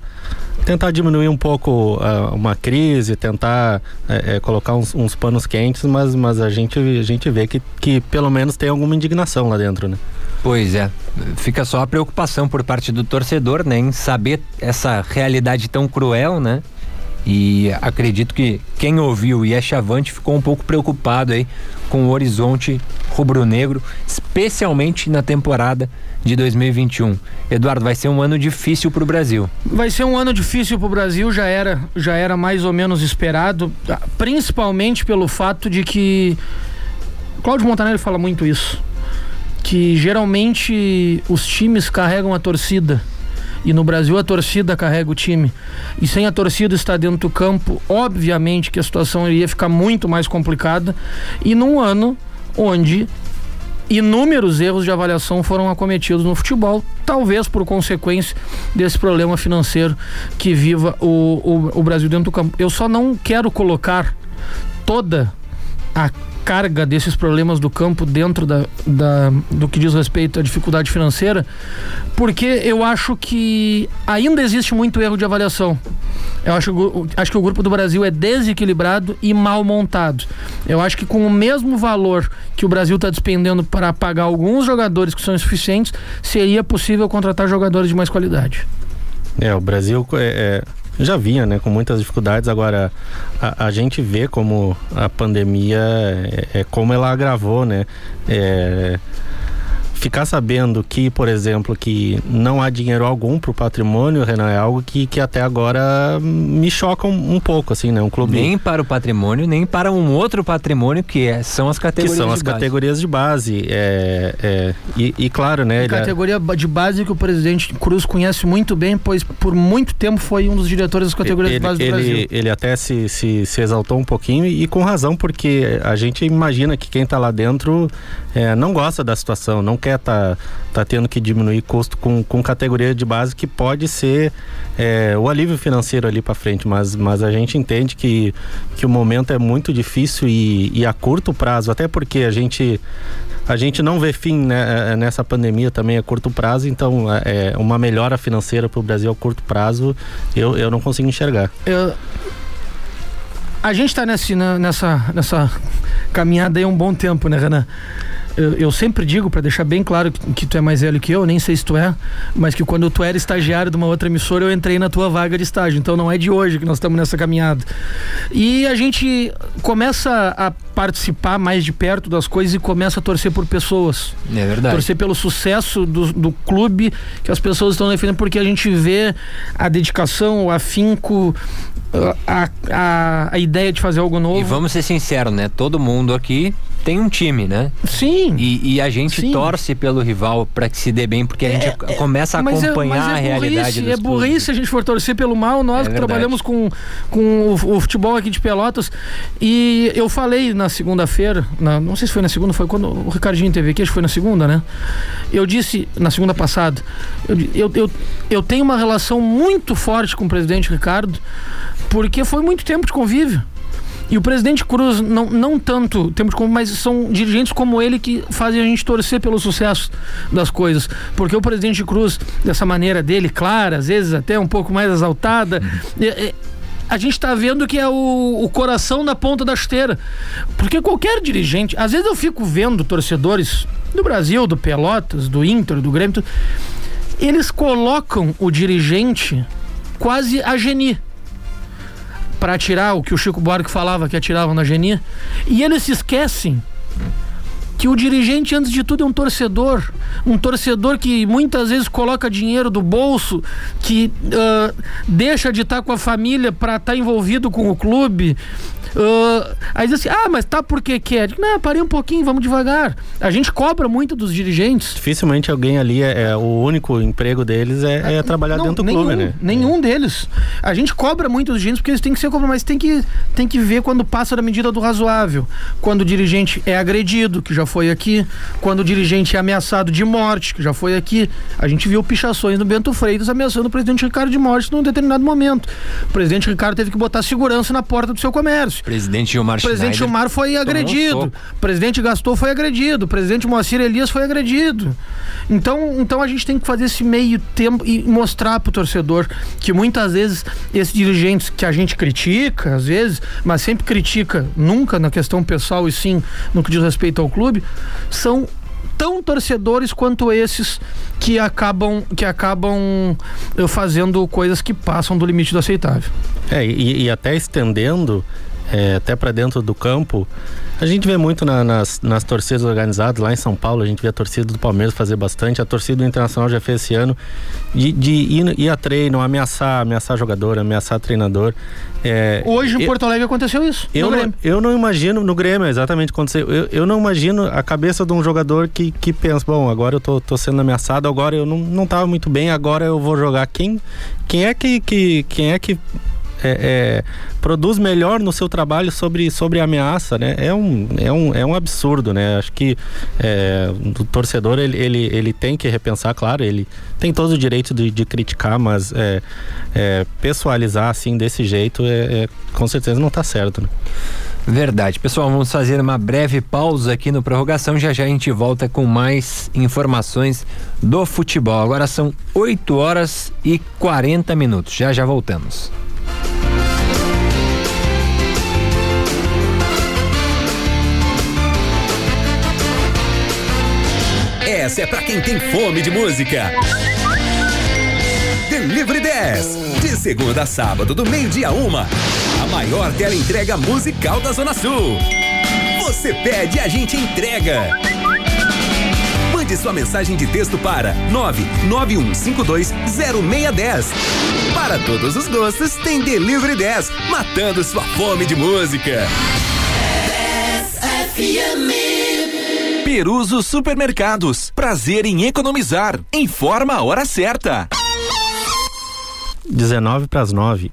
[SPEAKER 3] tentar diminuir um pouco uh, uma crise, tentar é, é, colocar uns, uns, panos quentes, mas, mas a, gente, a gente vê que, que pelo menos tem alguma indignação lá dentro, né?
[SPEAKER 2] Pois é, fica só a preocupação por parte do torcedor, né, em saber essa realidade tão cruel, né? E acredito que quem ouviu e é chavante ficou um pouco preocupado aí com o horizonte rubro-negro, especialmente na temporada de 2021. Eduardo, vai ser um ano difícil para o Brasil.
[SPEAKER 4] Vai ser um ano difícil para o Brasil, já era, já era mais ou menos esperado, principalmente pelo fato de que Cláudio Montanelli fala muito isso, que geralmente os times carregam a torcida e no Brasil a torcida carrega o time. E sem a torcida estar dentro do campo, obviamente que a situação iria ficar muito mais complicada. E num ano onde inúmeros erros de avaliação foram acometidos no futebol, talvez por consequência desse problema financeiro que viva o, o, o Brasil dentro do campo. Eu só não quero colocar toda a carga desses problemas do campo dentro da, da, do que diz respeito à dificuldade financeira, porque eu acho que ainda existe muito erro de avaliação. Eu acho, acho que o grupo do Brasil é desequilibrado e mal montado. Eu acho que com o mesmo valor que o Brasil está despendendo para pagar alguns jogadores que são insuficientes, seria possível contratar jogadores de mais qualidade.
[SPEAKER 3] É, o Brasil é, é já vinha, né, com muitas dificuldades. Agora, a, a gente vê como a pandemia é, é como ela agravou, né? É, ficar sabendo que, por exemplo, que não há dinheiro algum para o patrimônio, Renan, é algo que, que até agora me choca um, um, pouco, assim, né? Um clube.
[SPEAKER 2] Nem para o patrimônio, nem para um outro patrimônio que é, são as categorias.
[SPEAKER 3] Que são as
[SPEAKER 2] de
[SPEAKER 3] categorias de base. É, é, e, e, claro, né?
[SPEAKER 4] A categoria de base que o presidente Cruz conhece muito bem, pois por muito tempo foi um dos diretores das categorias
[SPEAKER 3] ele,
[SPEAKER 4] de base do
[SPEAKER 3] ele,
[SPEAKER 4] Brasil.
[SPEAKER 3] Ele até se, se, se exaltou um pouquinho e, e com razão, porque a gente imagina que quem está lá dentro é, não gosta da situação, não quer estar. Tá, tá tendo que diminuir custo com, com categoria de base que pode ser é, o alívio financeiro ali para frente, mas, mas a gente entende que, que o momento é muito difícil e, e a curto prazo, até porque a gente a gente não vê fim né, é, nessa pandemia também a curto prazo, então é, é uma melhora financeira para o Brasil a curto prazo eu, eu não consigo enxergar. Eu,
[SPEAKER 4] a gente está nessa, nessa, nessa caminhada aí há um bom tempo, né, Renan? Eu, eu sempre digo, para deixar bem claro que, que, tu é mais velho que eu, nem sei se tu é, mas que quando tu era estagiário de uma outra emissora, eu entrei na tua vaga de estágio. Então não é de hoje que nós estamos nessa caminhada. E a gente começa a participar mais de perto das coisas e começa a torcer por pessoas.
[SPEAKER 2] É verdade.
[SPEAKER 4] Torcer pelo sucesso do, do clube que as pessoas estão defendendo, porque a gente vê a dedicação, o afinco, a, a, a ideia de fazer algo novo.
[SPEAKER 2] E vamos ser sinceros, né? Todo mundo aqui tem um time, né?
[SPEAKER 4] Sim.
[SPEAKER 2] E, e a gente sim. torce pelo rival para que se dê bem, porque a gente é, é começa a é, acompanhar é, a realidade
[SPEAKER 4] dos É burrice se a gente for torcer pelo mal, nós é que trabalhamos com, com o, o, futebol aqui de Pelotas. E eu falei na segunda-feira, não sei se foi na segunda, foi quando o Ricardinho teve aqui, acho que foi na segunda, né? Eu disse, na segunda passada, eu, eu, eu, eu tenho uma relação muito forte com o presidente Ricardo, porque foi muito tempo de convívio. E o presidente Cruz, não, não tanto temos como, mas são dirigentes como ele que fazem a gente torcer pelo sucesso das coisas. Porque o presidente Cruz, dessa maneira dele, clara, às vezes até um pouco mais exaltada, uhum. é, é, a gente está vendo que é o, o, coração na ponta da esteira. Porque qualquer dirigente, às vezes eu fico vendo torcedores do Brasil, do Pelotas, do Inter, do Grêmio, eles colocam o dirigente quase a geni para atirar o que o Chico Buarque falava que atiravam na Geni. E eles se esquecem que o dirigente, antes de tudo, é um torcedor. Um torcedor que muitas vezes coloca dinheiro do bolso, que uh, deixa de estar com a família para estar envolvido com o clube. Uh, aí diz assim, ah, mas tá porque quer. Não, parei um pouquinho, vamos devagar. A gente cobra muito dos dirigentes.
[SPEAKER 3] Dificilmente alguém ali, é, é o único emprego deles é, é trabalhar não, dentro do
[SPEAKER 4] nenhum,
[SPEAKER 3] clube, né?
[SPEAKER 4] Nenhum deles. A gente cobra muito dos dirigentes porque eles têm que ser cobrados, mas tem que, tem que ver quando passa da medida do razoável. Quando o dirigente é agredido, que já foi aqui. Quando o dirigente é ameaçado de morte, que já foi aqui. A gente viu pichações no Bento Freitas ameaçando o presidente Ricardo de morte num determinado momento. O presidente Ricardo teve que botar segurança na porta do seu comércio.
[SPEAKER 2] Presidente Gilmar
[SPEAKER 4] O presidente Gilmar foi agredido. Um o presidente Gastou foi agredido. O presidente Moacir Elias foi agredido. Então, então a gente tem que fazer esse meio tempo e mostrar pro torcedor que muitas vezes esses dirigentes que a gente critica, às vezes, mas sempre critica, nunca na questão pessoal e sim no que diz respeito ao clube, são tão torcedores quanto esses que acabam que acabam eh, fazendo coisas que passam do limite do aceitável.
[SPEAKER 3] É, e, e até estendendo é, até para dentro do campo. A gente vê muito na, nas, nas torcidas organizadas, lá em São Paulo, a gente vê a torcida do Palmeiras fazer bastante, a torcida do Internacional já fez esse ano, de, de ir, ir a treino, ameaçar, ameaçar jogador, ameaçar treinador. É,
[SPEAKER 4] Hoje em Porto Alegre aconteceu isso.
[SPEAKER 3] Eu não, eu não imagino, no Grêmio, exatamente aconteceu. Eu, eu não imagino a cabeça de um jogador que, que pensa, bom, agora eu tô, tô sendo ameaçado, agora eu não, não tava muito bem, agora eu vou jogar. Quem, quem é que, que, quem é que é, é, produz melhor no seu trabalho sobre, sobre ameaça, né? É um, é um, é um absurdo, né? Acho que é, o torcedor ele, ele, ele tem que repensar, claro, ele tem todo o direito de, de criticar, mas é, é, pessoalizar assim desse jeito é, é com certeza não está certo. Né?
[SPEAKER 2] Verdade. Pessoal, vamos fazer uma breve pausa aqui no prorrogação. Já já a gente volta com mais informações do futebol. Agora são 8 horas e 40 minutos. Já já voltamos.
[SPEAKER 11] Essa é para quem tem fome de música. Delivery 10. De segunda a sábado, do meio-dia uma. A maior tela entrega musical da Zona Sul. Você pede, a gente entrega. Mande sua mensagem de texto para 991520610. Para todos os gostos, tem Delivery 10, matando sua fome de música.
[SPEAKER 6] 10 FM. Peruso Supermercados. Prazer em economizar. Informa a hora certa.
[SPEAKER 3] 19 para as 9.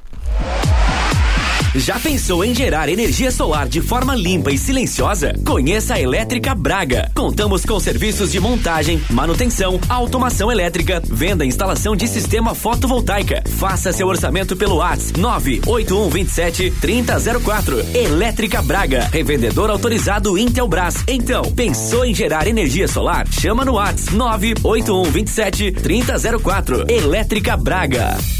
[SPEAKER 11] Já pensou em gerar energia solar de forma limpa e silenciosa? Conheça a Elétrica Braga. Contamos com serviços de montagem, manutenção, automação elétrica, venda e instalação de sistema fotovoltaica. Faça seu orçamento pelo WhatsApp 98127 3004. Elétrica Braga, revendedor autorizado Intelbras. Então, pensou em gerar energia solar? Chama no WhatsApp 98127 3004. Elétrica Braga.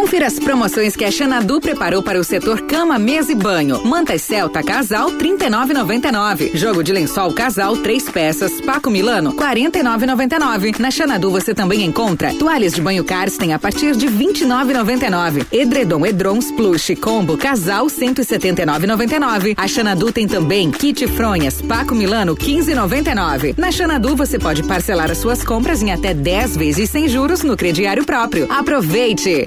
[SPEAKER 7] Confira as promoções que a Xanadu preparou para o setor cama, mesa e banho. Mantas Celta Casal 39,99. Jogo de lençol Casal três peças Paco Milano 49,99. Na Xanadu você também encontra toalhas de banho Karsten a partir de 29,99. Edredom Edrons Plush Combo Casal 179,99. A Xanadu tem também kit fronhas Paco Milano 15,99. Na Xanadu você pode parcelar as suas compras em até 10 vezes sem juros no crediário próprio. Aproveite!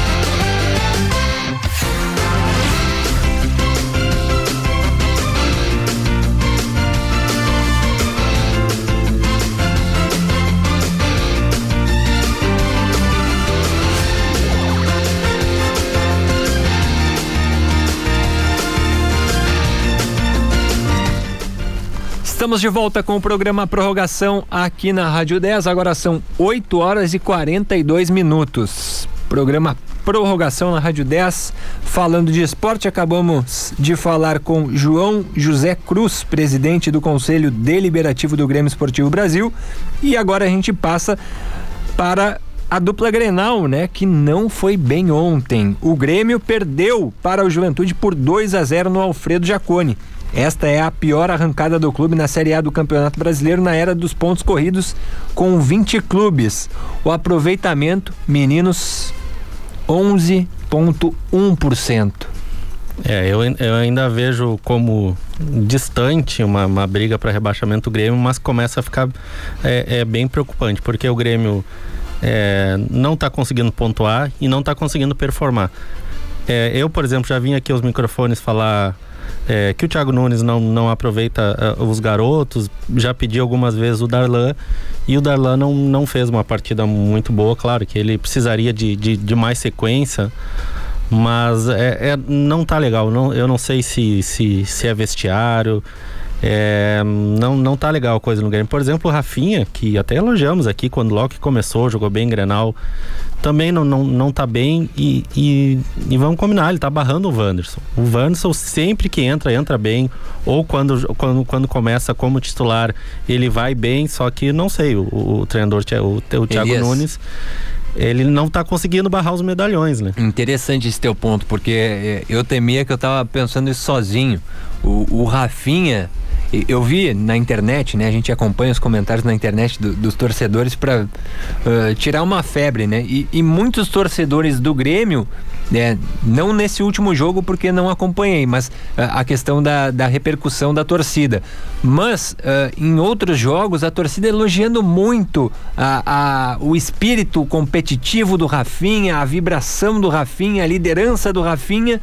[SPEAKER 2] Estamos de volta com o programa Prorrogação aqui na Rádio 10. Agora são 8 horas e 42 minutos. Programa Prorrogação na Rádio 10. Falando de esporte, acabamos de falar com João José Cruz, presidente do Conselho Deliberativo do Grêmio Esportivo Brasil. E agora a gente passa para a dupla Grenal, né, que não foi bem ontem. O Grêmio perdeu para o Juventude por 2 a 0 no Alfredo Jaconi. Esta é a pior arrancada do clube na Série A do Campeonato Brasileiro na era dos pontos corridos, com 20 clubes. O aproveitamento, meninos, 11,1%.
[SPEAKER 3] É, eu, eu ainda vejo como distante uma, uma briga para rebaixamento do Grêmio, mas começa a ficar é, é bem preocupante, porque o Grêmio é, não está conseguindo pontuar e não está conseguindo performar. É, eu, por exemplo, já vim aqui aos microfones falar é, que o Thiago Nunes não, não aproveita uh, os garotos, já pedi algumas vezes o Darlan e o Darlan não, não fez uma partida muito boa, claro que ele precisaria de, de, de mais sequência, mas é, é, não tá legal, não, eu não sei se, se, se é vestiário, é, não, não tá legal a coisa no Grêmio. Por exemplo, o Rafinha, que até elogiamos aqui quando o Loki começou, jogou bem em Grenal, também não, não, não tá bem e, e, e, vamos combinar, ele tá barrando o Wanderson. O Wanderson sempre que entra, entra bem, ou quando, quando, quando começa como titular, ele vai bem, só que não sei, o, o treinador, o, o Thiago Elias. Nunes ele não está conseguindo barrar os medalhões, né?
[SPEAKER 2] Interessante esse teu ponto, porque eh, eu temia que eu estava pensando isso sozinho. O, o Rafinha, eu vi na internet, né? A gente acompanha os comentários na internet do, dos torcedores para uh, tirar uma febre, né? E, e muitos torcedores do Grêmio né, não nesse último jogo porque não acompanhei, mas uh, a questão da, da repercussão da torcida. Mas uh, em outros jogos a torcida elogiando muito a, a, o espírito competitivo do Rafinha, a vibração do Rafinha, a liderança do Rafinha.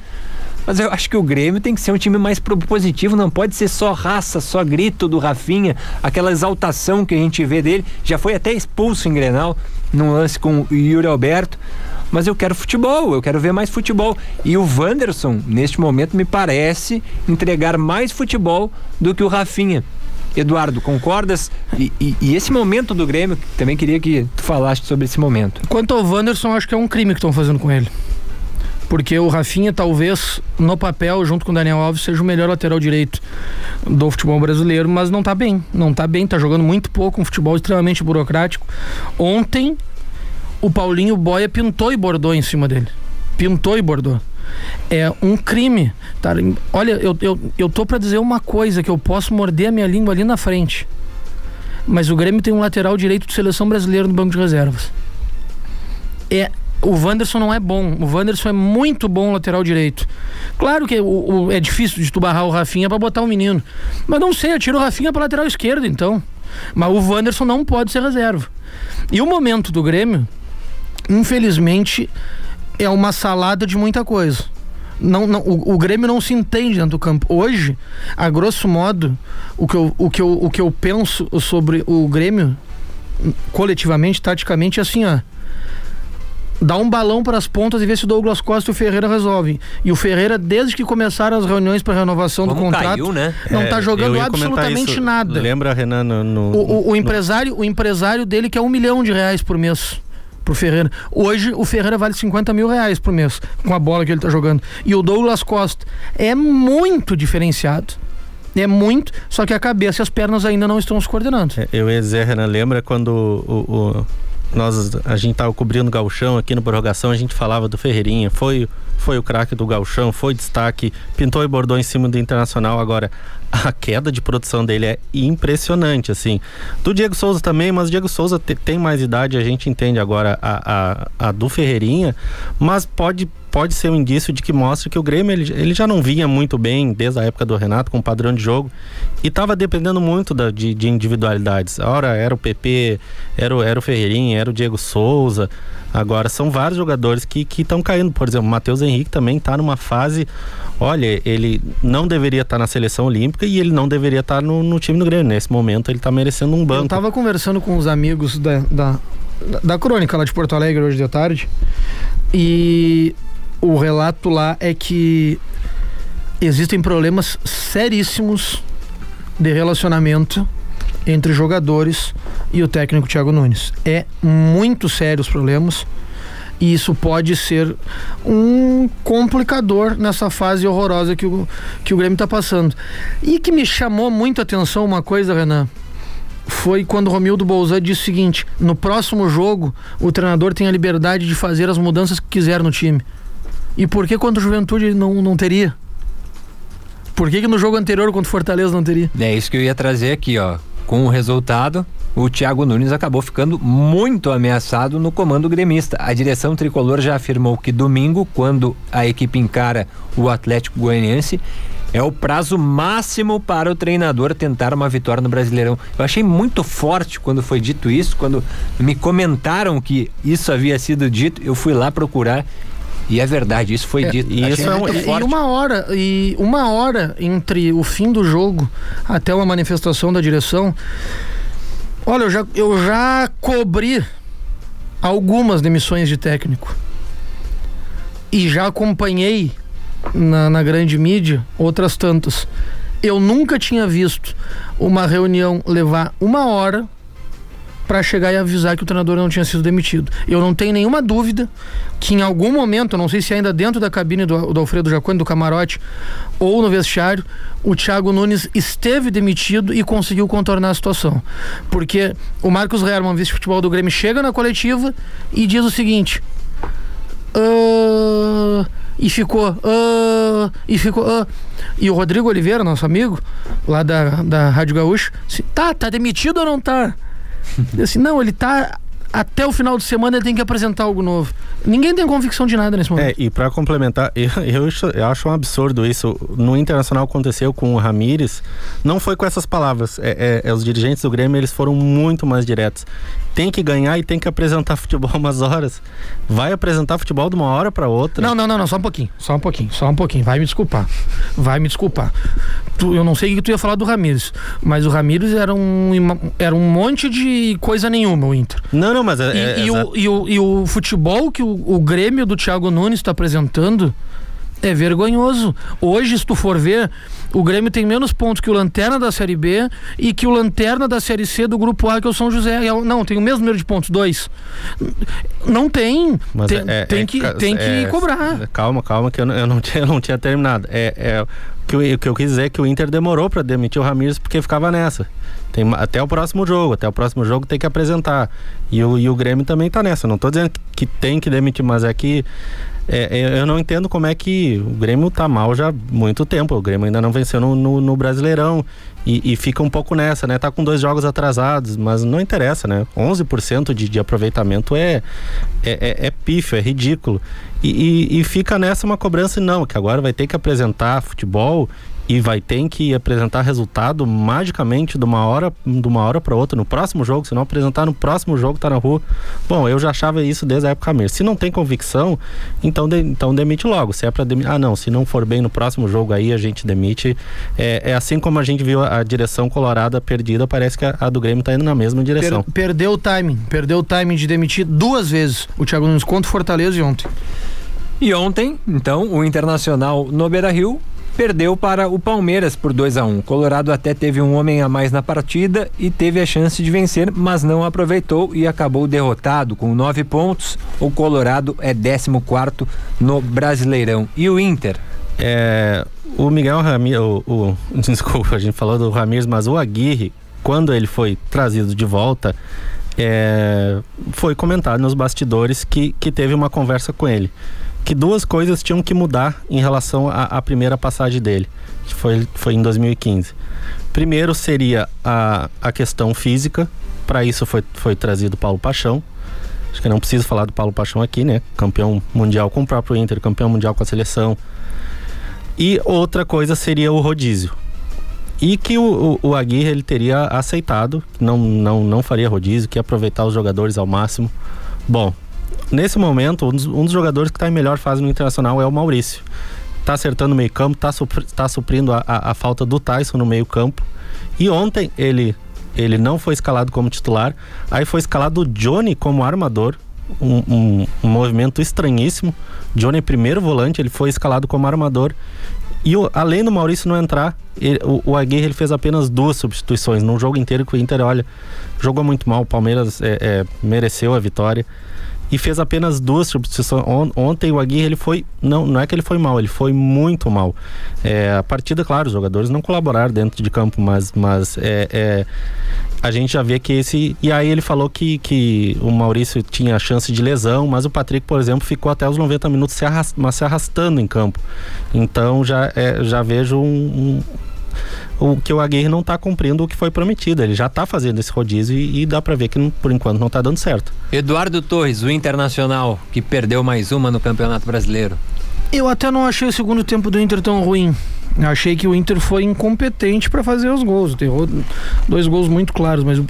[SPEAKER 2] Mas eu acho que o Grêmio tem que ser um time mais propositivo, não pode ser só raça, só grito do Rafinha, aquela exaltação que a gente vê dele. Já foi até expulso em Grenal, num lance com o Yuri Alberto. Mas eu quero futebol, eu quero ver mais futebol. E o Wanderson, neste momento, me parece entregar mais futebol do que o Rafinha. Eduardo, concordas? E, e, e, esse momento do Grêmio, também queria que tu falasse sobre esse momento.
[SPEAKER 4] Quanto ao Wanderson, acho que é um crime que estão fazendo com ele porque o Rafinha talvez no papel junto com o Daniel Alves seja o melhor lateral direito do futebol brasileiro, mas não tá bem, não tá bem, tá jogando muito pouco, um futebol extremamente burocrático. Ontem o Paulinho Boia pintou e bordou em cima dele. Pintou e bordou. É um crime. Tá? Olha, eu, eu, eu tô para dizer uma coisa que eu posso morder a minha língua ali na frente. Mas o Grêmio tem um lateral direito de seleção brasileira no banco de reservas. É o Wanderson não é bom. O Wanderson é muito bom lateral direito. Claro que o, o, é difícil de tu barrar o Rafinha para botar o um menino. Mas não sei, atira o Rafinha para lateral esquerdo, então. Mas o Wanderson não pode ser reserva. E o momento do Grêmio, infelizmente, é uma salada de muita coisa. Não, não, o, o, Grêmio não se entende dentro do campo. Hoje, a grosso modo, o que eu, o que eu, o que eu penso sobre o Grêmio, coletivamente, taticamente, é assim, ó dá um balão para as pontas e ver se o Douglas Costa e o Ferreira resolvem. E o Ferreira, desde que começaram as reuniões para renovação
[SPEAKER 2] Como
[SPEAKER 4] do contrato,
[SPEAKER 2] caiu, né?
[SPEAKER 4] não está é, jogando absolutamente nada.
[SPEAKER 3] Lembra, Renan, no, no,
[SPEAKER 4] o, o, o empresário, o empresário dele quer um milhão de reais por mês pro Ferreira. Hoje o Ferreira vale 50 mil reais por mês com a bola que ele tá jogando. E o Douglas Costa é muito diferenciado. É muito, só que a cabeça e as pernas ainda não estão se coordenando. É,
[SPEAKER 3] eu ia dizer, Renan, lembra quando o, o nós a gente tava cobrindo o Galchão aqui no prorrogação, a gente falava do Ferreirinha, foi foi o craque do Galchão, foi destaque, pintou e bordou em cima do Internacional agora. A queda de produção dele é impressionante, assim. Do Diego Souza também, mas o Diego Souza te, tem mais idade, a gente entende agora a, a, a do Ferreirinha, mas pode pode ser um indício de que mostra que o Grêmio ele, ele já não vinha muito bem desde a época do Renato com o padrão de jogo e estava dependendo muito da, de, de, individualidades. Ora era o PP, era o, era o Ferreirinha, era o Diego Souza. Agora são vários jogadores que estão caindo. Por exemplo, o Matheus Henrique também está numa fase. Olha, ele não deveria estar tá na seleção olímpica e ele não deveria estar tá no, no, time do Grêmio. Nesse momento ele está merecendo um banco. Eu
[SPEAKER 4] estava conversando com os amigos da, da, da crônica lá de Porto Alegre hoje de tarde e o relato lá é que existem problemas seríssimos de relacionamento entre jogadores e o técnico Thiago Nunes. É muito sério os problemas e isso pode ser um complicador nessa fase horrorosa que o, que o Grêmio está passando. E que me chamou muito a atenção uma coisa, Renan. foi quando Romildo Bolzan disse o seguinte: no próximo jogo, o treinador tem a liberdade de fazer as mudanças que quiser no time. E por que contra o Juventude ele não, não teria? Por que, que no jogo anterior contra o Fortaleza não teria?
[SPEAKER 2] É isso que eu ia trazer aqui, ó. Com o resultado, o Thiago Nunes acabou ficando muito ameaçado no comando gremista. A direção tricolor já afirmou que domingo, quando a equipe encara o Atlético Goianiense, é o prazo máximo para o treinador tentar uma vitória no Brasileirão. Eu achei muito forte quando foi dito isso, quando me comentaram que isso havia sido dito, eu fui lá procurar e é verdade, isso foi
[SPEAKER 4] É,
[SPEAKER 2] dito.
[SPEAKER 4] e, isso é
[SPEAKER 2] muito
[SPEAKER 4] e
[SPEAKER 2] forte.
[SPEAKER 4] uma hora e uma hora entre o fim do jogo até uma manifestação da direção. Olha, eu já, eu já cobri algumas demissões de técnico e já acompanhei na, na grande mídia outras tantas. Eu nunca tinha visto uma reunião levar uma hora para chegar e avisar que o treinador não tinha sido demitido. Eu não tenho nenhuma dúvida que em algum momento, não sei se ainda dentro da cabine do, do Alfredo Jaconi, do camarote, ou no vestiário, o Thiago Nunes esteve demitido e conseguiu contornar a situação. Porque o Marcos Herman, vice-futebol do Grêmio, chega na coletiva e diz o seguinte. "Ah", e ficou. "Ah", e ficou. "Ah". E o Rodrigo Oliveira, nosso amigo, lá da, da Rádio Gaúcho, disse, tá, tá demitido ou não tá? Assim, não, ele tá. Até o final de semana ele tem que apresentar algo novo. Ninguém tem convicção de nada nesse momento.
[SPEAKER 3] É, e pra complementar, eu, eu acho um absurdo isso. No Internacional aconteceu com o Ramires, não foi com essas palavras. É, é- é, os dirigentes do Grêmio eles foram muito mais diretos. Tem que ganhar e tem que apresentar futebol umas horas. Vai apresentar futebol de uma hora para outra.
[SPEAKER 4] Não, não, não, não, só um pouquinho, só um pouquinho, só um pouquinho. Vai me desculpar. Vai me desculpar. Tu- eu não sei o que tu ia falar do Ramires, mas o Ramires era um, era um monte de coisa nenhuma, o Inter.
[SPEAKER 3] Não, não, mas
[SPEAKER 4] E,
[SPEAKER 3] é, é-
[SPEAKER 4] e o, e, o, e o futebol que o, o Grêmio do Thiago Nunes está apresentando é vergonhoso. Hoje, se tu for ver, o Grêmio tem menos pontos que o Lanterna da Série B e que o Lanterna da Série C do Grupo A, que é o São José. É Não, tem o mesmo número de pontos, dois. Não tem. Tem,
[SPEAKER 3] é-
[SPEAKER 4] tem
[SPEAKER 3] é-
[SPEAKER 4] que,
[SPEAKER 3] é-
[SPEAKER 4] tem que
[SPEAKER 3] é-
[SPEAKER 4] cobrar.
[SPEAKER 3] Calma, calma, que eu não, eu não tinha, eu não tinha terminado. É, é, o, que eu, o que eu quis dizer é que o Inter demorou para demitir o Ramires porque ficava nessa. Tem, até o próximo jogo, até o próximo jogo tem que apresentar. E o, e o Grêmio também tá nessa. Não tô dizendo que, que tem que demitir, mas é que é, é, eu não entendo como é que o Grêmio tá mal já há muito tempo. O Grêmio ainda não venceu no, no, no Brasileirão. E, e fica um pouco nessa, né? Tá com dois jogos atrasados, mas não interessa, né? 11% de, de aproveitamento é, é, é, é pífio, é ridículo. E, e, e fica nessa uma cobrança, não, que agora vai ter que apresentar futebol e vai ter que apresentar resultado magicamente de uma hora de uma hora para outra no próximo jogo, se não apresentar no próximo jogo tá na rua. Bom, eu já achava isso desde a época mesmo. Se não tem convicção, então de- então demite logo. Se é para demitir, ah não, se não for bem no próximo jogo aí a gente demite. É, é assim como a gente viu a, a direção colorada perdida, parece que a, a do Grêmio tá indo na mesma direção.
[SPEAKER 4] Per- perdeu o timing. Perdeu o timing de demitir duas vezes o Thiago Nunes contra o Fortaleza e ontem.
[SPEAKER 2] E ontem, então, o Internacional no Beira-Rio perdeu para o Palmeiras por 2 a 1 Colorado até teve um homem a mais na partida e teve a chance de vencer, mas não aproveitou e acabou derrotado com nove pontos. O Colorado é 14 no Brasileirão. E o Inter?
[SPEAKER 3] É, o Miguel Ramírez, o, o- desculpa, a gente falou do Ramírez, mas o Aguirre, quando ele foi trazido de volta, é, foi comentado nos bastidores que, que teve uma conversa com ele. Que duas coisas tinham que mudar em relação à, primeira passagem dele, que foi, foi em 2015. Primeiro seria a, a questão física, para isso foi, foi trazido Paulo Paixão. Acho que não preciso falar do Paulo Paixão aqui, né? Campeão mundial com o próprio Inter, campeão mundial com a seleção. E outra coisa seria o rodízio. E que o, o, o Aguirre ele teria aceitado, não, não, não faria rodízio, que ia aproveitar os jogadores ao máximo. Bom, nesse momento, um dos, um dos jogadores que está em melhor fase no Internacional é o Maurício. Tá acertando o meio campo, tá, supri, tá suprindo a, a, a falta do Tyson no meio campo. E ontem ele, ele não foi escalado como titular, aí foi escalado o Johnny como armador, um, um, um movimento estranhíssimo. Johnny, primeiro volante, ele foi escalado como armador. E o, além do Maurício não entrar, ele, o, o Aguirre ele fez apenas duas substituições num jogo inteiro que o Inter, olha, jogou muito mal. O Palmeiras é, é, mereceu a vitória e fez apenas duas substituições. On, ontem o Aguirre ele foi, não, não é que ele foi mal, ele foi muito mal. É, a partida, claro, os jogadores não colaboraram dentro de campo, mas, mas é, é a gente já vê que esse. E aí ele falou que, que o Maurício tinha chance de lesão, mas o Patrick, por exemplo, ficou até os 90 minutos se, se arrastando em campo. Então já, é, já vejo um, um, o que o Aguirre não está cumprindo o que foi prometido. Ele já está fazendo esse rodízio e, e dá para ver que por enquanto não está dando certo.
[SPEAKER 2] Eduardo Torres, o Internacional, que perdeu mais uma no Campeonato Brasileiro.
[SPEAKER 4] Eu até não achei o segundo tempo do Inter tão ruim. Achei que o Inter foi incompetente para fazer os gols. Errou dois gols muito claros, mas o,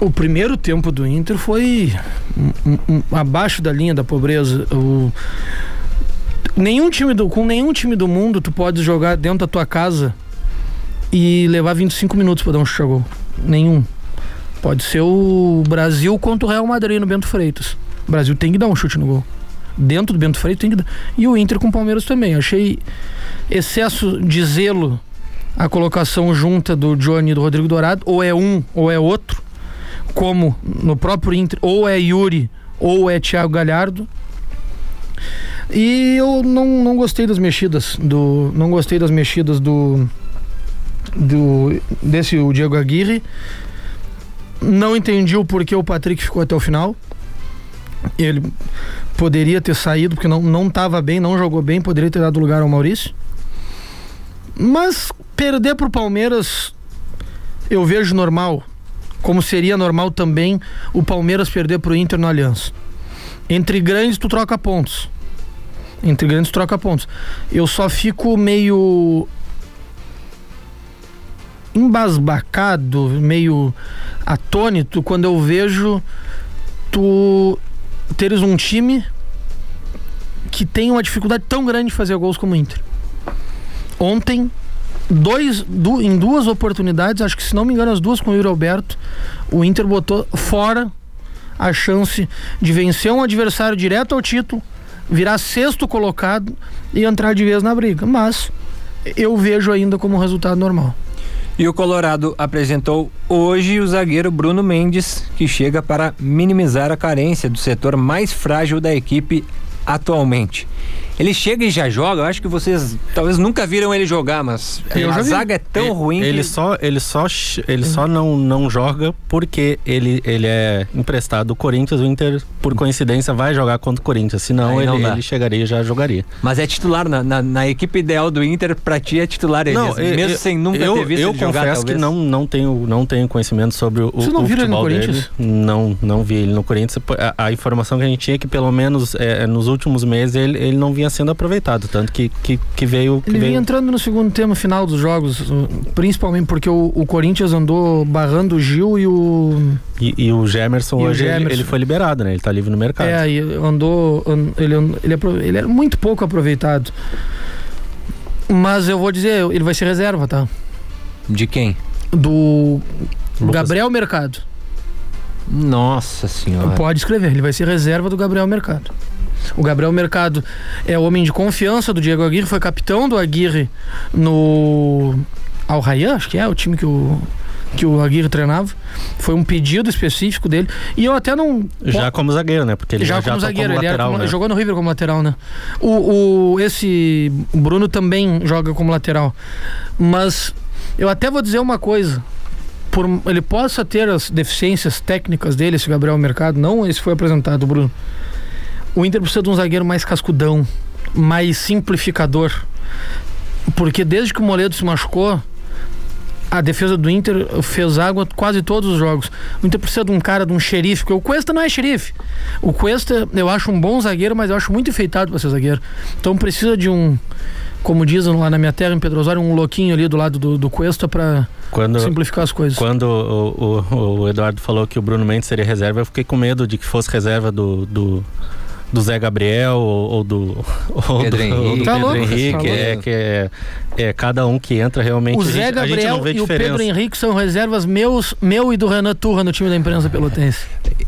[SPEAKER 4] o primeiro tempo do Inter foi um, um, abaixo da linha da pobreza. O, nenhum time do, com nenhum time do mundo tu pode jogar dentro da tua casa e levar 25 minutos para dar um chute a gol. Nenhum. Pode ser o Brasil contra o Real Madrid no Bento Freitas. O Brasil tem que dar um chute no gol dentro do Bento Freitas tem que dar. E o Inter com o Palmeiras também. Achei excesso de zelo a colocação junta do Johnny e do Rodrigo Dourado, ou é um ou é outro, como no próprio Inter, ou é Yuri ou é Thiago Galhardo. E eu não, não gostei das mexidas do não gostei das mexidas do do desse o Diego Aguirre. Não entendi o porquê o Patrick ficou até o final. Ele poderia ter saído porque não não estava bem, não jogou bem, poderia ter dado lugar ao Maurício. Mas perder para o Palmeiras eu vejo normal, como seria normal também o Palmeiras perder para o Inter no Aliança. Entre grandes tu troca pontos. Entre grandes tu troca pontos. Eu só fico meio embasbacado, meio atônito quando eu vejo tu teres um time que tem uma dificuldade tão grande de fazer gols como o Inter. Ontem, dois, du, em duas oportunidades, acho que se não me engano, as duas com o Yuri Alberto, o Inter botou fora a chance de vencer um adversário direto ao título, virar sexto colocado e entrar de vez na briga. Mas eu vejo ainda como resultado normal.
[SPEAKER 2] E o Colorado apresentou hoje o zagueiro Bruno Mendes, que chega para minimizar a carência do setor mais frágil da equipe atualmente. Ele chega e já joga. Eu acho que vocês talvez nunca viram ele jogar, mas
[SPEAKER 3] eu
[SPEAKER 2] a zaga é tão
[SPEAKER 3] ele,
[SPEAKER 2] ruim
[SPEAKER 3] ele
[SPEAKER 2] que...
[SPEAKER 3] só ele só ele só não não joga porque ele ele é emprestado do Corinthians. O Inter por coincidência vai jogar contra o Corinthians. Senão ele, ele chegaria e já jogaria.
[SPEAKER 2] Mas é titular na, na, na, equipe ideal do Inter. Pra ti é titular ele, não, mesmo, eu, sem nunca
[SPEAKER 3] eu,
[SPEAKER 2] ter visto
[SPEAKER 3] eu
[SPEAKER 2] ele jogar.
[SPEAKER 3] Eu confesso que não não tenho não tenho conhecimento sobre o,
[SPEAKER 4] Você não
[SPEAKER 3] o
[SPEAKER 4] viu ele no
[SPEAKER 3] dele.
[SPEAKER 4] Corinthians?
[SPEAKER 3] Não não vi ele no Corinthians. A, a, informação que a gente tinha é que pelo menos é, nos últimos meses ele, ele não vinha sendo aproveitado tanto que, que, que veio. Que
[SPEAKER 4] ele
[SPEAKER 3] veio...
[SPEAKER 4] vinha entrando no segundo tempo final dos jogos, principalmente porque o, o Corinthians andou barrando o Gil e o.
[SPEAKER 3] E, e o Gemerson
[SPEAKER 4] e
[SPEAKER 3] hoje
[SPEAKER 4] o Gemerson.
[SPEAKER 3] Ele, ele, foi liberado, né? Ele tá livre no mercado.
[SPEAKER 4] É, aí andou. Ele, ele, ele era muito pouco aproveitado. Mas eu vou dizer, ele vai ser reserva, tá?
[SPEAKER 2] De quem?
[SPEAKER 4] Do Lucas. Gabriel Mercado.
[SPEAKER 2] Nossa senhora.
[SPEAKER 4] Pode escrever, ele vai ser reserva do Gabriel Mercado. O Gabriel Mercado é o homem de confiança do Diego Aguirre, foi capitão do Aguirre no Al Rayyan, acho que é o time que o que o Aguirre treinava. Foi um pedido específico dele. E eu até não.
[SPEAKER 3] Já como zagueiro, né? Porque ele já, já como zagueiro, como
[SPEAKER 4] ele
[SPEAKER 3] lateral,
[SPEAKER 4] como,
[SPEAKER 3] né?
[SPEAKER 4] jogou no River como lateral, né? O, o, esse Bruno também joga como lateral. Mas eu até vou dizer uma coisa. Por, ele possa ter as deficiências técnicas dele, esse Gabriel Mercado, não esse foi apresentado, Bruno. O Inter precisa de um zagueiro mais cascudão, mais simplificador. Porque desde que o Moledo se machucou, a defesa do Inter fez água quase todos os jogos. O Inter precisa de um cara, de um xerife, porque o Cuesta não é xerife. O Cuesta, eu acho um bom zagueiro, mas eu acho muito enfeitado para ser zagueiro. Então precisa de um, como dizem lá na minha terra, em Pedro Osório, um louquinho ali do lado do, do Cuesta para simplificar as coisas.
[SPEAKER 3] Quando o, o, o, Eduardo falou que o Bruno Mendes seria reserva, eu fiquei com medo de que fosse reserva do, do do Zé Gabriel ou, ou do, ou
[SPEAKER 2] Pedro
[SPEAKER 3] do,
[SPEAKER 2] Henrique,
[SPEAKER 3] ou do
[SPEAKER 4] tá
[SPEAKER 3] Pedro
[SPEAKER 4] louco,
[SPEAKER 3] Henrique
[SPEAKER 4] tá
[SPEAKER 3] é que é, é cada um que entra realmente.
[SPEAKER 4] O Zé
[SPEAKER 3] gente,
[SPEAKER 4] Gabriel e o. Pedro Henrique são reservas meus, meu e do Renan Turra no time da imprensa pelotense.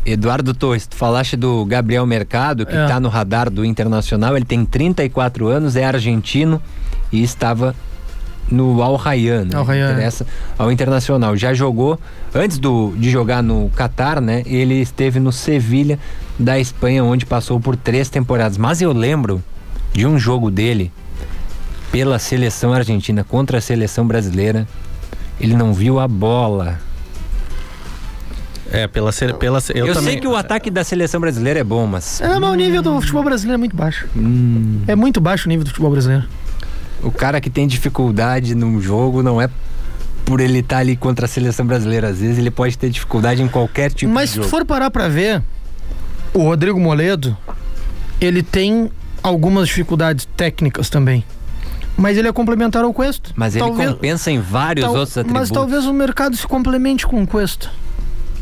[SPEAKER 2] Eduardo Torres, tu falaste do Gabriel Mercado, que
[SPEAKER 4] É.
[SPEAKER 2] está no radar do Internacional. Ele tem 34 anos, é argentino e estava no Al Rayyan, né?
[SPEAKER 4] Al Rayyan.
[SPEAKER 2] Interessa ao Internacional. Já jogou, antes do, de jogar no Catar, né? Ele esteve no Sevilha da Espanha, onde passou por três temporadas. Mas eu lembro de um jogo dele pela seleção argentina contra a seleção brasileira. Ele não viu a bola.
[SPEAKER 3] É, pela, pela eu,
[SPEAKER 2] Eu,
[SPEAKER 3] também.
[SPEAKER 2] sei que o ataque da seleção brasileira é bom, mas
[SPEAKER 4] É, mas o nível do futebol brasileiro é muito baixo.
[SPEAKER 2] Hum.
[SPEAKER 4] É muito baixo o nível do futebol brasileiro.
[SPEAKER 2] O cara que tem dificuldade num jogo não é por ele estar ali contra a seleção brasileira. Às vezes ele pode ter dificuldade em qualquer tipo
[SPEAKER 4] Mas
[SPEAKER 2] de
[SPEAKER 4] se tu
[SPEAKER 2] jogo.
[SPEAKER 4] for parar pra ver, o Rodrigo Moledo, ele tem algumas dificuldades técnicas também. Mas ele é complementar ao Cuesta.
[SPEAKER 2] Mas ele
[SPEAKER 4] Talvez-
[SPEAKER 2] compensa em vários
[SPEAKER 4] tal-
[SPEAKER 2] outros atributos.
[SPEAKER 4] Mas talvez o mercado se complemente com o Cuesta.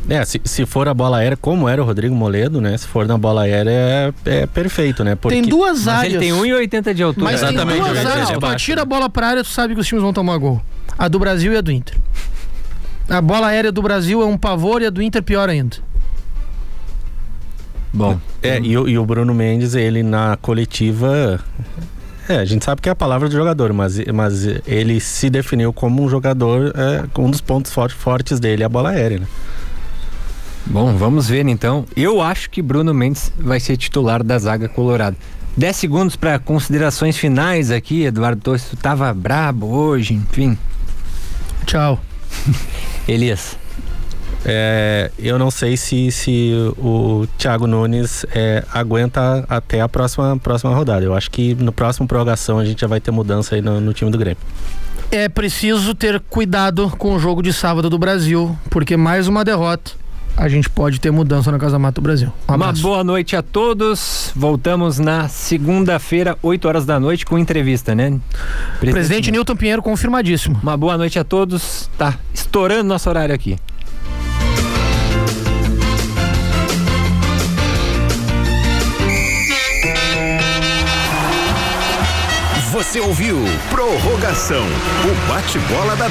[SPEAKER 3] É, se, se for a bola aérea, como era o Rodrigo Moledo, né? Se for na bola aérea, é, é perfeito, né? Porque...
[SPEAKER 4] Tem duas
[SPEAKER 2] Mas
[SPEAKER 4] áreas.
[SPEAKER 2] ele tem 1,80 de altura.
[SPEAKER 4] Mas tem
[SPEAKER 3] Exatamente,
[SPEAKER 4] duas
[SPEAKER 3] ele é
[SPEAKER 4] áreas. Tu
[SPEAKER 3] né?
[SPEAKER 4] a bola pra área, tu sabe que os times vão tomar gol. A do Brasil e a do Inter. A bola aérea do Brasil é um pavor e a do Inter pior ainda.
[SPEAKER 2] Bom,
[SPEAKER 3] É, e, o- e o Bruno Mendes, ele na coletiva. É, a gente sabe que é a palavra do jogador, mas, mas ele se definiu como um jogador. É, um dos pontos for- fortes dele é a bola aérea, né?
[SPEAKER 2] Bom, vamos ver então. Eu acho que Bruno Mendes vai ser titular da zaga colorada. 10 segundos para considerações finais aqui, Eduardo Torres. Tu tava brabo hoje, enfim.
[SPEAKER 4] Tchau.
[SPEAKER 2] Elias.
[SPEAKER 3] É, eu não sei se, se o Thiago Nunes é, aguenta até a próxima, próxima rodada. Eu acho que no próximo prorrogação a gente já vai ter mudança aí no, no time do Grêmio.
[SPEAKER 4] É preciso ter cuidado com o jogo de sábado do Brasil, porque mais uma derrota, a gente pode ter mudança na Casa Mata do Brasil. Um
[SPEAKER 2] Uma boa noite a todos. Voltamos na segunda-feira, 8 horas da noite, com entrevista, né?
[SPEAKER 4] Presidente Newton Pinheiro confirmadíssimo.
[SPEAKER 2] Uma boa noite a todos. Tá estourando nosso horário aqui.
[SPEAKER 12] Você ouviu Prorrogação, o bate-bola da